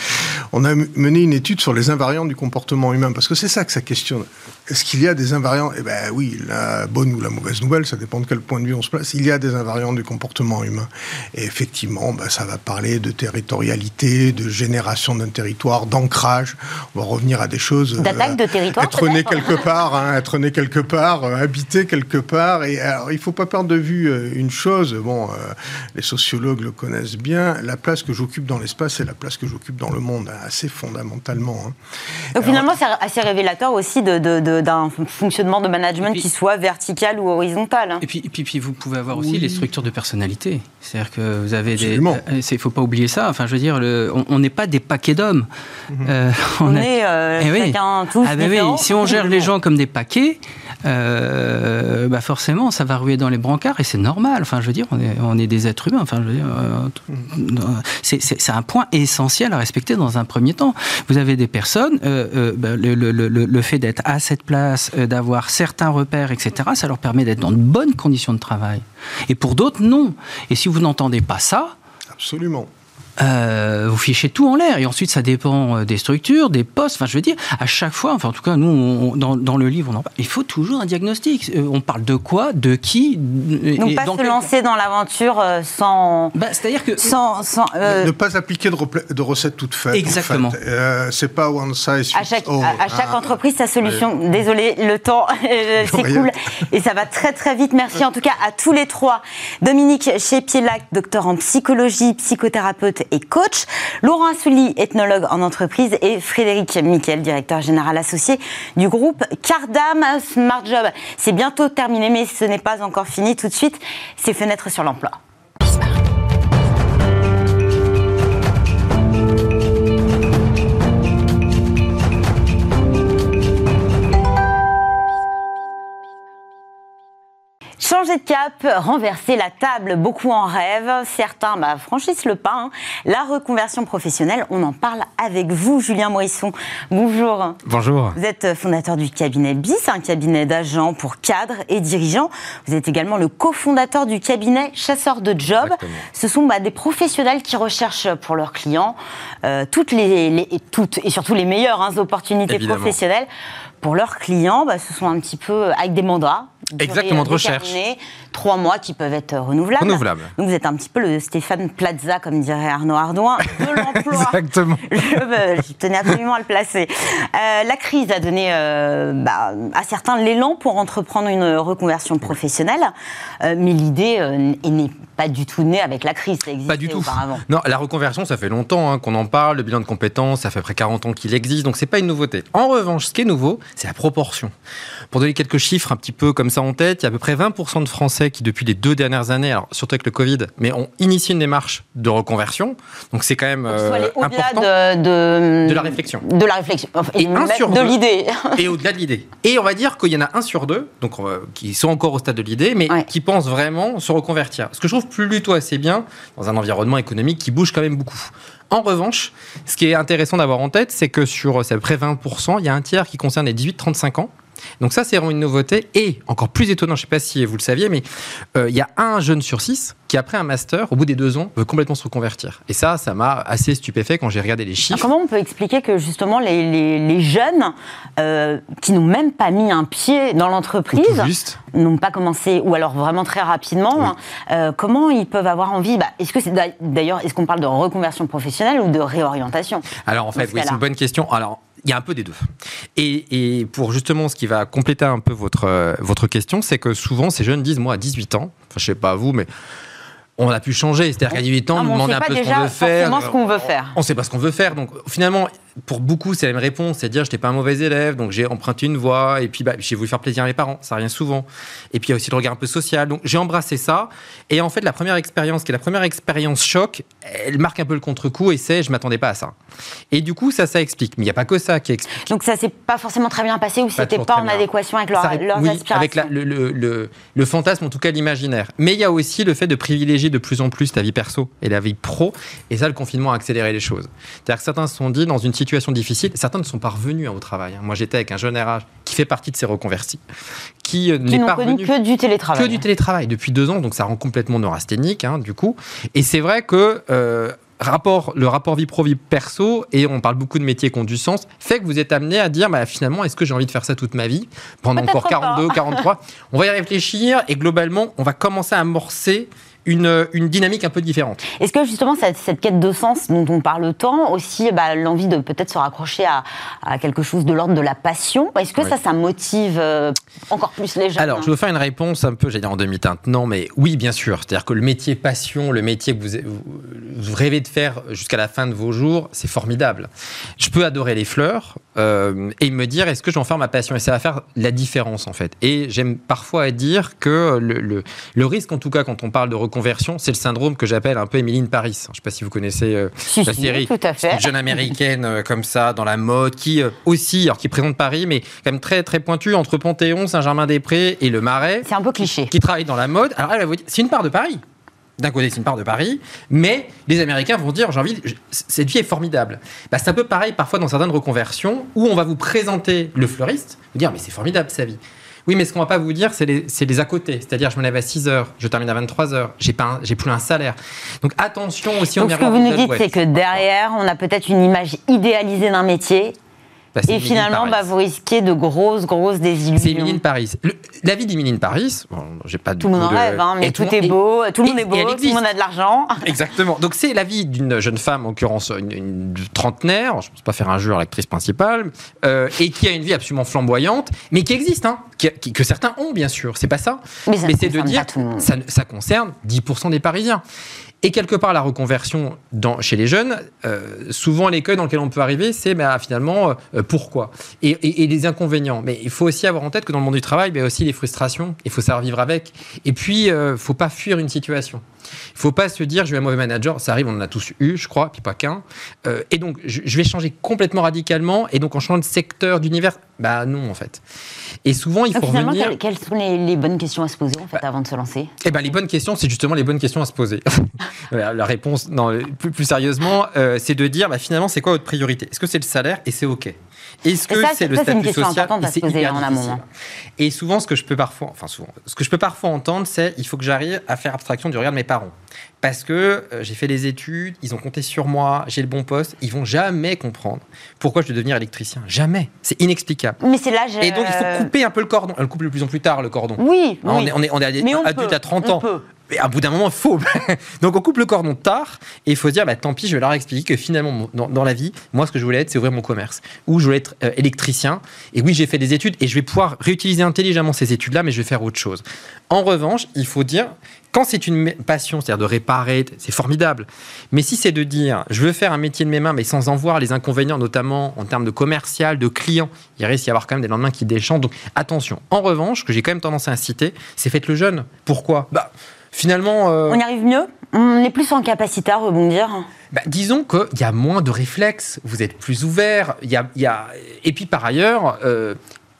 on a mené une étude sur les invariants du comportement humain parce que c'est ça que ça questionne. Est-ce qu'il y a des invariants? Eh bien oui, la bonne ou la mauvaise nouvelle, ça dépend de quel point de vue on se place. Il y a des invariants du comportement humain. Et effectivement, ben, ça va parler de territorialité, de génération d'un territoire, d'ancrage. On va revenir à des choses. D'attaque de territoire. Être né quelque part, hein, être né quelque part, euh, habiter quelque part. Et alors, il faut pas perdre de vue euh, une chose. Bon, euh, les sociologues le connaissent bien. La place que j'occupe dans l'espace et la place que j'occupe dans le monde, hein, assez fondamentalement. Hein. Donc finalement, c'est assez révélateur aussi de d'un fonctionnement de management qui soit vertical ou horizontal. Hein. Et puis, puis, puis, vous pouvez avoir aussi les structures de personnalité. C'est-à-dire que vous avez des. Il ne faut pas oublier ça. Enfin, je veux dire, le, on n'est pas des paquets d'hommes. Mhm. Euh, on, est euh, eh chacun tous ah, ben oui. Si on gère les gens comme des paquets, euh, bah forcément, ça va ruer dans les brancards et c'est normal. Enfin, je veux dire, on est, on est des êtres humains. Enfin, je veux dire, euh, c'est un point essentiel à respecter dans un premier temps. Vous avez des personnes, euh, bah, le, le, le, le, fait d'être à cette place, d'avoir certains repères, etc., ça leur permet d'être dans de bonnes conditions de travail. Et pour d'autres, non. Et si vous n'entendez pas ça, Absolument. Euh, vous fichez tout en l'air. Et ensuite, ça dépend euh, des structures, des postes. Enfin, je veux dire, à chaque fois, enfin, en tout cas, nous, dans, dans, le livre, on en parle. Il faut toujours un diagnostic. Euh, on parle de quoi, de qui. Donc, pas se lancer dans l'aventure sans. Bah, C'est-à-dire que. Sans, sans Ne pas appliquer de, de recettes toutes faites. Exactement. C'est pas one size à chaque, À, chaque hein. entreprise, sa solution. Désolé, le temps s'écoule. Et ça va très, très vite. Merci en tout cas à tous les trois. Dominique Chepielac, docteur en psychologie, psychothérapeute et coach, Laurent Assouli, ethnologue en entreprise, et Frédéric Miquel, directeur général associé du groupe Cardam Smart Job. C'est bientôt terminé, mais ce n'est pas encore fini. Tout de suite, c'est fenêtres sur l'emploi. Changer de cap, renverser la table, beaucoup en rêvent. Certains bah, franchissent le pas. Hein. La reconversion professionnelle, on en parle avec vous, Julien Moisson. Bonjour. Bonjour. Vous êtes fondateur du cabinet BIS, un cabinet d'agents pour cadres et dirigeants. Vous êtes également le cofondateur du cabinet Chasseurs de Job. Ce sont bah, des professionnels qui recherchent pour leurs clients euh, toutes les, toutes et surtout les meilleures hein, opportunités professionnelles pour leurs clients, bah, ce sont un petit peu avec des mandats. Exactement, de recherche. Trois mois qui peuvent être renouvelables. Renouvelables. Donc vous êtes un petit peu le Stéphane Plaza, comme dirait Arnaud Ardouin, de l'emploi. Exactement. Je, tenais absolument à le placer. Euh, la crise a donné euh, bah, à certains l'élan pour entreprendre une reconversion professionnelle, euh, mais l'idée n'est pas du tout née avec la crise. Ça pas du tout. Auparavant. Non, la reconversion, ça fait longtemps hein, qu'on en parle. Le bilan de compétences, ça fait près 40 ans qu'il existe, donc c'est pas une nouveauté. En revanche, ce qui est nouveau, c'est la proportion. Pour donner quelques chiffres un petit peu comme ça en tête, il y a à peu près 20% de Français qui, depuis les deux dernières années, alors surtout avec le Covid, mais ont initié une démarche de reconversion. Donc c'est quand même euh, important. De, de, la réflexion. De la réflexion. Et, un sur de l'idée. Et au-delà de l'idée. Et on va dire qu'il y en a un sur deux, donc qui sont encore au stade de l'idée, mais qui pensent vraiment se reconvertir. Ce que je trouve plutôt assez bien dans un environnement économique qui bouge quand même beaucoup. En revanche, ce qui est intéressant d'avoir en tête, c'est que sur à peu près 20%, il y a un tiers qui concerne les 18-35 ans Donc ça, c'est vraiment une nouveauté. Et encore plus étonnant, je ne sais pas si vous le saviez, mais euh, il y a un jeune sur six qui, après un master, au bout des deux ans, veut complètement se reconvertir. Et ça, ça m'a assez stupéfait quand j'ai regardé les chiffres. comment on peut expliquer que justement les, jeunes euh, qui n'ont même pas mis un pied dans l'entreprise, n'ont pas commencé, ou alors vraiment très rapidement, hein, euh, comment ils peuvent avoir envie? Bah, Est-ce que c'est d'ailleurs, est-ce qu'on parle de reconversion professionnelle ou de réorientation? Alors en fait, oui, c'est une bonne question. Alors il y a un peu des deux. Et, pour justement ce qui va compléter un peu votre, euh, votre question, c'est que souvent ces jeunes disent, moi à 18 ans, enfin je sais pas vous, mais on a pu changer. C'est-à-dire qu'à 18 ans, on demande un peu ce qu'on veut faire. ce qu'on veut faire. On ne sait pas ce qu'on veut faire. Donc finalement, pour beaucoup, c'est la même réponse, c'est dire je n'étais pas un mauvais élève, donc j'ai emprunté une voie, et puis bah, j'ai voulu faire plaisir à mes parents, ça revient souvent. Et puis il y a aussi le regard un peu social, donc j'ai embrassé ça. Et en fait, la première expérience, qui est la première expérience choc, elle marque un peu le contre-coup, et c'est je m'attendais pas à ça. Et du coup, ça, ça explique. Mais il n'y a pas que ça qui explique. Donc ça s'est pas forcément très bien passé, ou c'était pas, pas en adéquation avec leurs aspirations? avec le, le, le, fantasme, en tout cas l'imaginaire. Mais il y a aussi le fait de privilégier de plus en plus ta vie perso et la vie pro, et ça, le confinement a accéléré les choses. C'est-à-dire que certains se sont dit, dans une situation difficile, certains ne sont pas revenus hein, au travail. Hein. Moi, j'étais avec un jeune RH qui fait partie de ces reconvertis, qui, euh, n'est pas connu que du télétravail. Que du télétravail depuis deux ans, donc ça rend complètement neurasthénique, hein, du coup. Et c'est vrai que euh, rapport, le rapport vie pro vie perso et on parle beaucoup de métiers qui ont du sens fait que vous êtes amené à dire bah, finalement est-ce que j'ai envie de faire ça toute ma vie pendant encore 42 43 on va y réfléchir et globalement on va commencer à amorcer une, une, dynamique un peu différente. Est-ce que justement cette, cette, quête de sens dont on parle tant, aussi bah, l'envie de peut-être se raccrocher à, à, quelque chose de l'ordre de la passion, est-ce que ça, ça motive euh, encore plus les gens Alors, je veux faire une réponse un peu, j'allais dire en demi-teinte, non, mais oui, bien sûr. C'est-à-dire que le métier passion, le métier que vous, vous rêvez de faire jusqu'à la fin de vos jours, c'est formidable. Je peux adorer les fleurs euh, et me dire est-ce que j'en fais ma passion? Et ça va faire la différence en fait. Et j'aime parfois dire que le, le, le risque, en tout cas, quand on parle de conversion, c'est le syndrome que j'appelle un peu Emeline Paris. Je ne sais pas si vous connaissez euh, la série. Tout à fait. Une jeune américaine euh, comme ça, dans la mode, qui euh, aussi, alors qui présente Paris, mais quand même très très pointue entre Panthéon, Saint-Germain-des-Prés et le Marais. C'est un peu cliché. Qui travaille dans la mode. Alors elle va vous dire, c'est une part de Paris. D'un côté, c'est une part de Paris, mais les Américains vont dire, j'ai envie, cette vie est formidable. Bah, c'est un peu pareil parfois dans certaines reconversions où on va vous présenter le fleuriste, vous dire, mais c'est formidable sa vie. Oui, mais ce qu'on va pas vous dire, c'est les, les, à côté. C'est-à-dire, je me lève à 6 heures, je termine à 23 heures, j'ai pas, j'ai plus un salaire. Donc attention aussi. Donc ce que vous nous dites, c'est que derrière, on a peut-être une image idéalisée d'un métier et finalement, bah, vous risquez de grosses, grosses désillusions. C'est Émilie Paris. la vie d'Émilie Paris, bon, j'ai pas Tout le monde en rêve, hein, mais tout, est beau, tout le monde est beau, tout le monde a de l'argent. Exactement. Donc c'est la vie d'une jeune femme, en l'occurrence une, trentenaire, je ne pense pas faire un jeu à l'actrice principale, euh, et qui a une vie absolument flamboyante, mais qui existe, hein, que certains ont bien sûr, c'est pas ça. Mais, c'est de dire, ça, ça concerne 10% des Parisiens. Et quelque part, la reconversion chez les jeunes, euh, souvent l'écueil dans lequel on peut arriver, c'est bah, finalement euh, pourquoi? Et, les inconvénients. Mais il faut aussi avoir en tête que dans le monde du travail, il y a aussi les frustrations, il faut savoir vivre avec. Et puis, il euh, ne faut pas fuir une situation. Il ne faut pas se dire, je vais un mauvais manager, ça arrive, on en a tous eu, je crois, puis pas qu'un. et donc, je, je, vais changer complètement radicalement, et donc en changeant de secteur, d'univers, bah non, en fait. Et souvent, il faut revenir... Quelles sont les, bonnes questions à se poser, en fait, avant de se lancer Eh ben, les bonnes questions, c'est justement les bonnes questions à se poser. la réponse, non, plus, plus sérieusement, euh, c'est de dire, bah, finalement, c'est quoi votre priorité? Est-ce que c'est le salaire Et c'est OK? Est-ce que c'est le statut social C'est hyper difficile. Et souvent, ce que je peux parfois, enfin souvent, ce que je peux parfois entendre, c'est il faut que j'arrive à faire abstraction du regard de mes parents, parce que euh, j'ai fait les études, ils ont compté sur moi, j'ai le bon poste, ils vont jamais comprendre pourquoi je dois devenir électricien, jamais. C'est inexplicable. Mais c'est là. Et donc il faut couper un peu le cordon. Elle coupe de plus en plus tard le cordon. Oui. On, Est, on est, on est adulte à 30 ans. Mais à bout d'un moment, faut. Donc on coupe le cordon tard et il faut dire, bah, tant pis, je vais leur expliquer que finalement, dans, la vie, moi, ce que je voulais être, c'est ouvrir mon commerce. Ou je voulais être euh, électricien. Et oui, j'ai fait des études et je vais pouvoir réutiliser intelligemment ces études-là, mais je vais faire autre chose. En revanche, il faut dire, quand c'est une passion, c'est-à-dire de réparer, c'est formidable. Mais si c'est de dire, je veux faire un métier de mes mains, mais sans en voir les inconvénients, notamment en termes de commercial, de clients, il risque d'y avoir quand même des lendemains qui déchantent. Donc attention. En revanche, que j'ai quand même tendance à inciter, c'est faites le jeune. Pourquoi? Bah, finalement. Euh, on y arrive mieux On est plus en capacité à rebondir bah, Disons qu'il y a moins de réflexes, vous êtes plus ouvert. Y a, y a... Et puis par ailleurs, euh,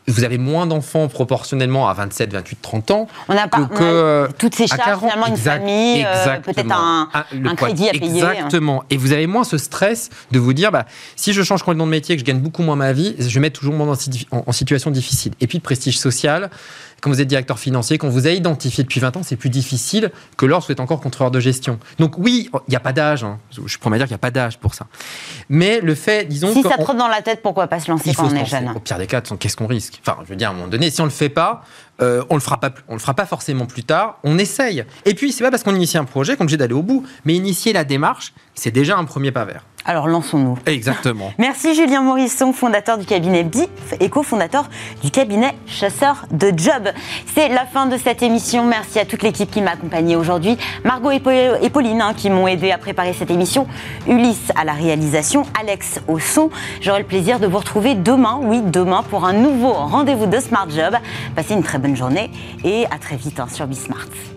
vous avez moins d'enfants proportionnellement à 27, 28, 30 ans. On n'a pas que, toutes ces charges, finalement, une famille, euh, peut-être un, un, crédit à payer. Exactement. Et vous avez moins ce stress de vous dire, bah, si je change complètement de métier, que je gagne beaucoup moins ma vie, je vais mettre toujours moins en, situation difficile. Et puis, le prestige social, quand vous êtes directeur financier, quand vous avez identifié depuis 20 ans, c'est plus difficile que lorsque vous êtes encore contrôleur de gestion. Donc oui, il n'y a pas d'âge. Hein. Je promets dire qu'il n'y a pas d'âge pour ça. Mais le fait, disons... Si ça trotte dans la tête, pourquoi pas se lancer quand on est jeune? Au pire des cas, qu'est-ce qu'on risque? Enfin, je veux dire, à un moment donné, si on ne le fait pas, euh, on le fera pas, on le fera pas forcément plus tard. On essaye. Et puis, c'est pas parce qu'on initie un projet qu'on est obligé d'aller au bout, mais initier la démarche, c'est déjà un premier pas vers. Alors lançons-nous. Exactement. Merci Julien Morisson, fondateur du cabinet BIF et cofondateur du cabinet Chasseur de Job. C'est la fin de cette émission. Merci à toute l'équipe qui m'a accompagné aujourd'hui. Margot et Pauline hein, qui m'ont aidé à préparer cette émission. Ulysse à la réalisation, Alex au son. J'aurai le plaisir de vous retrouver demain, oui demain, pour un nouveau rendez-vous de Smart Job. Passez une très bonne journée et à très vite hein, sur Bismart.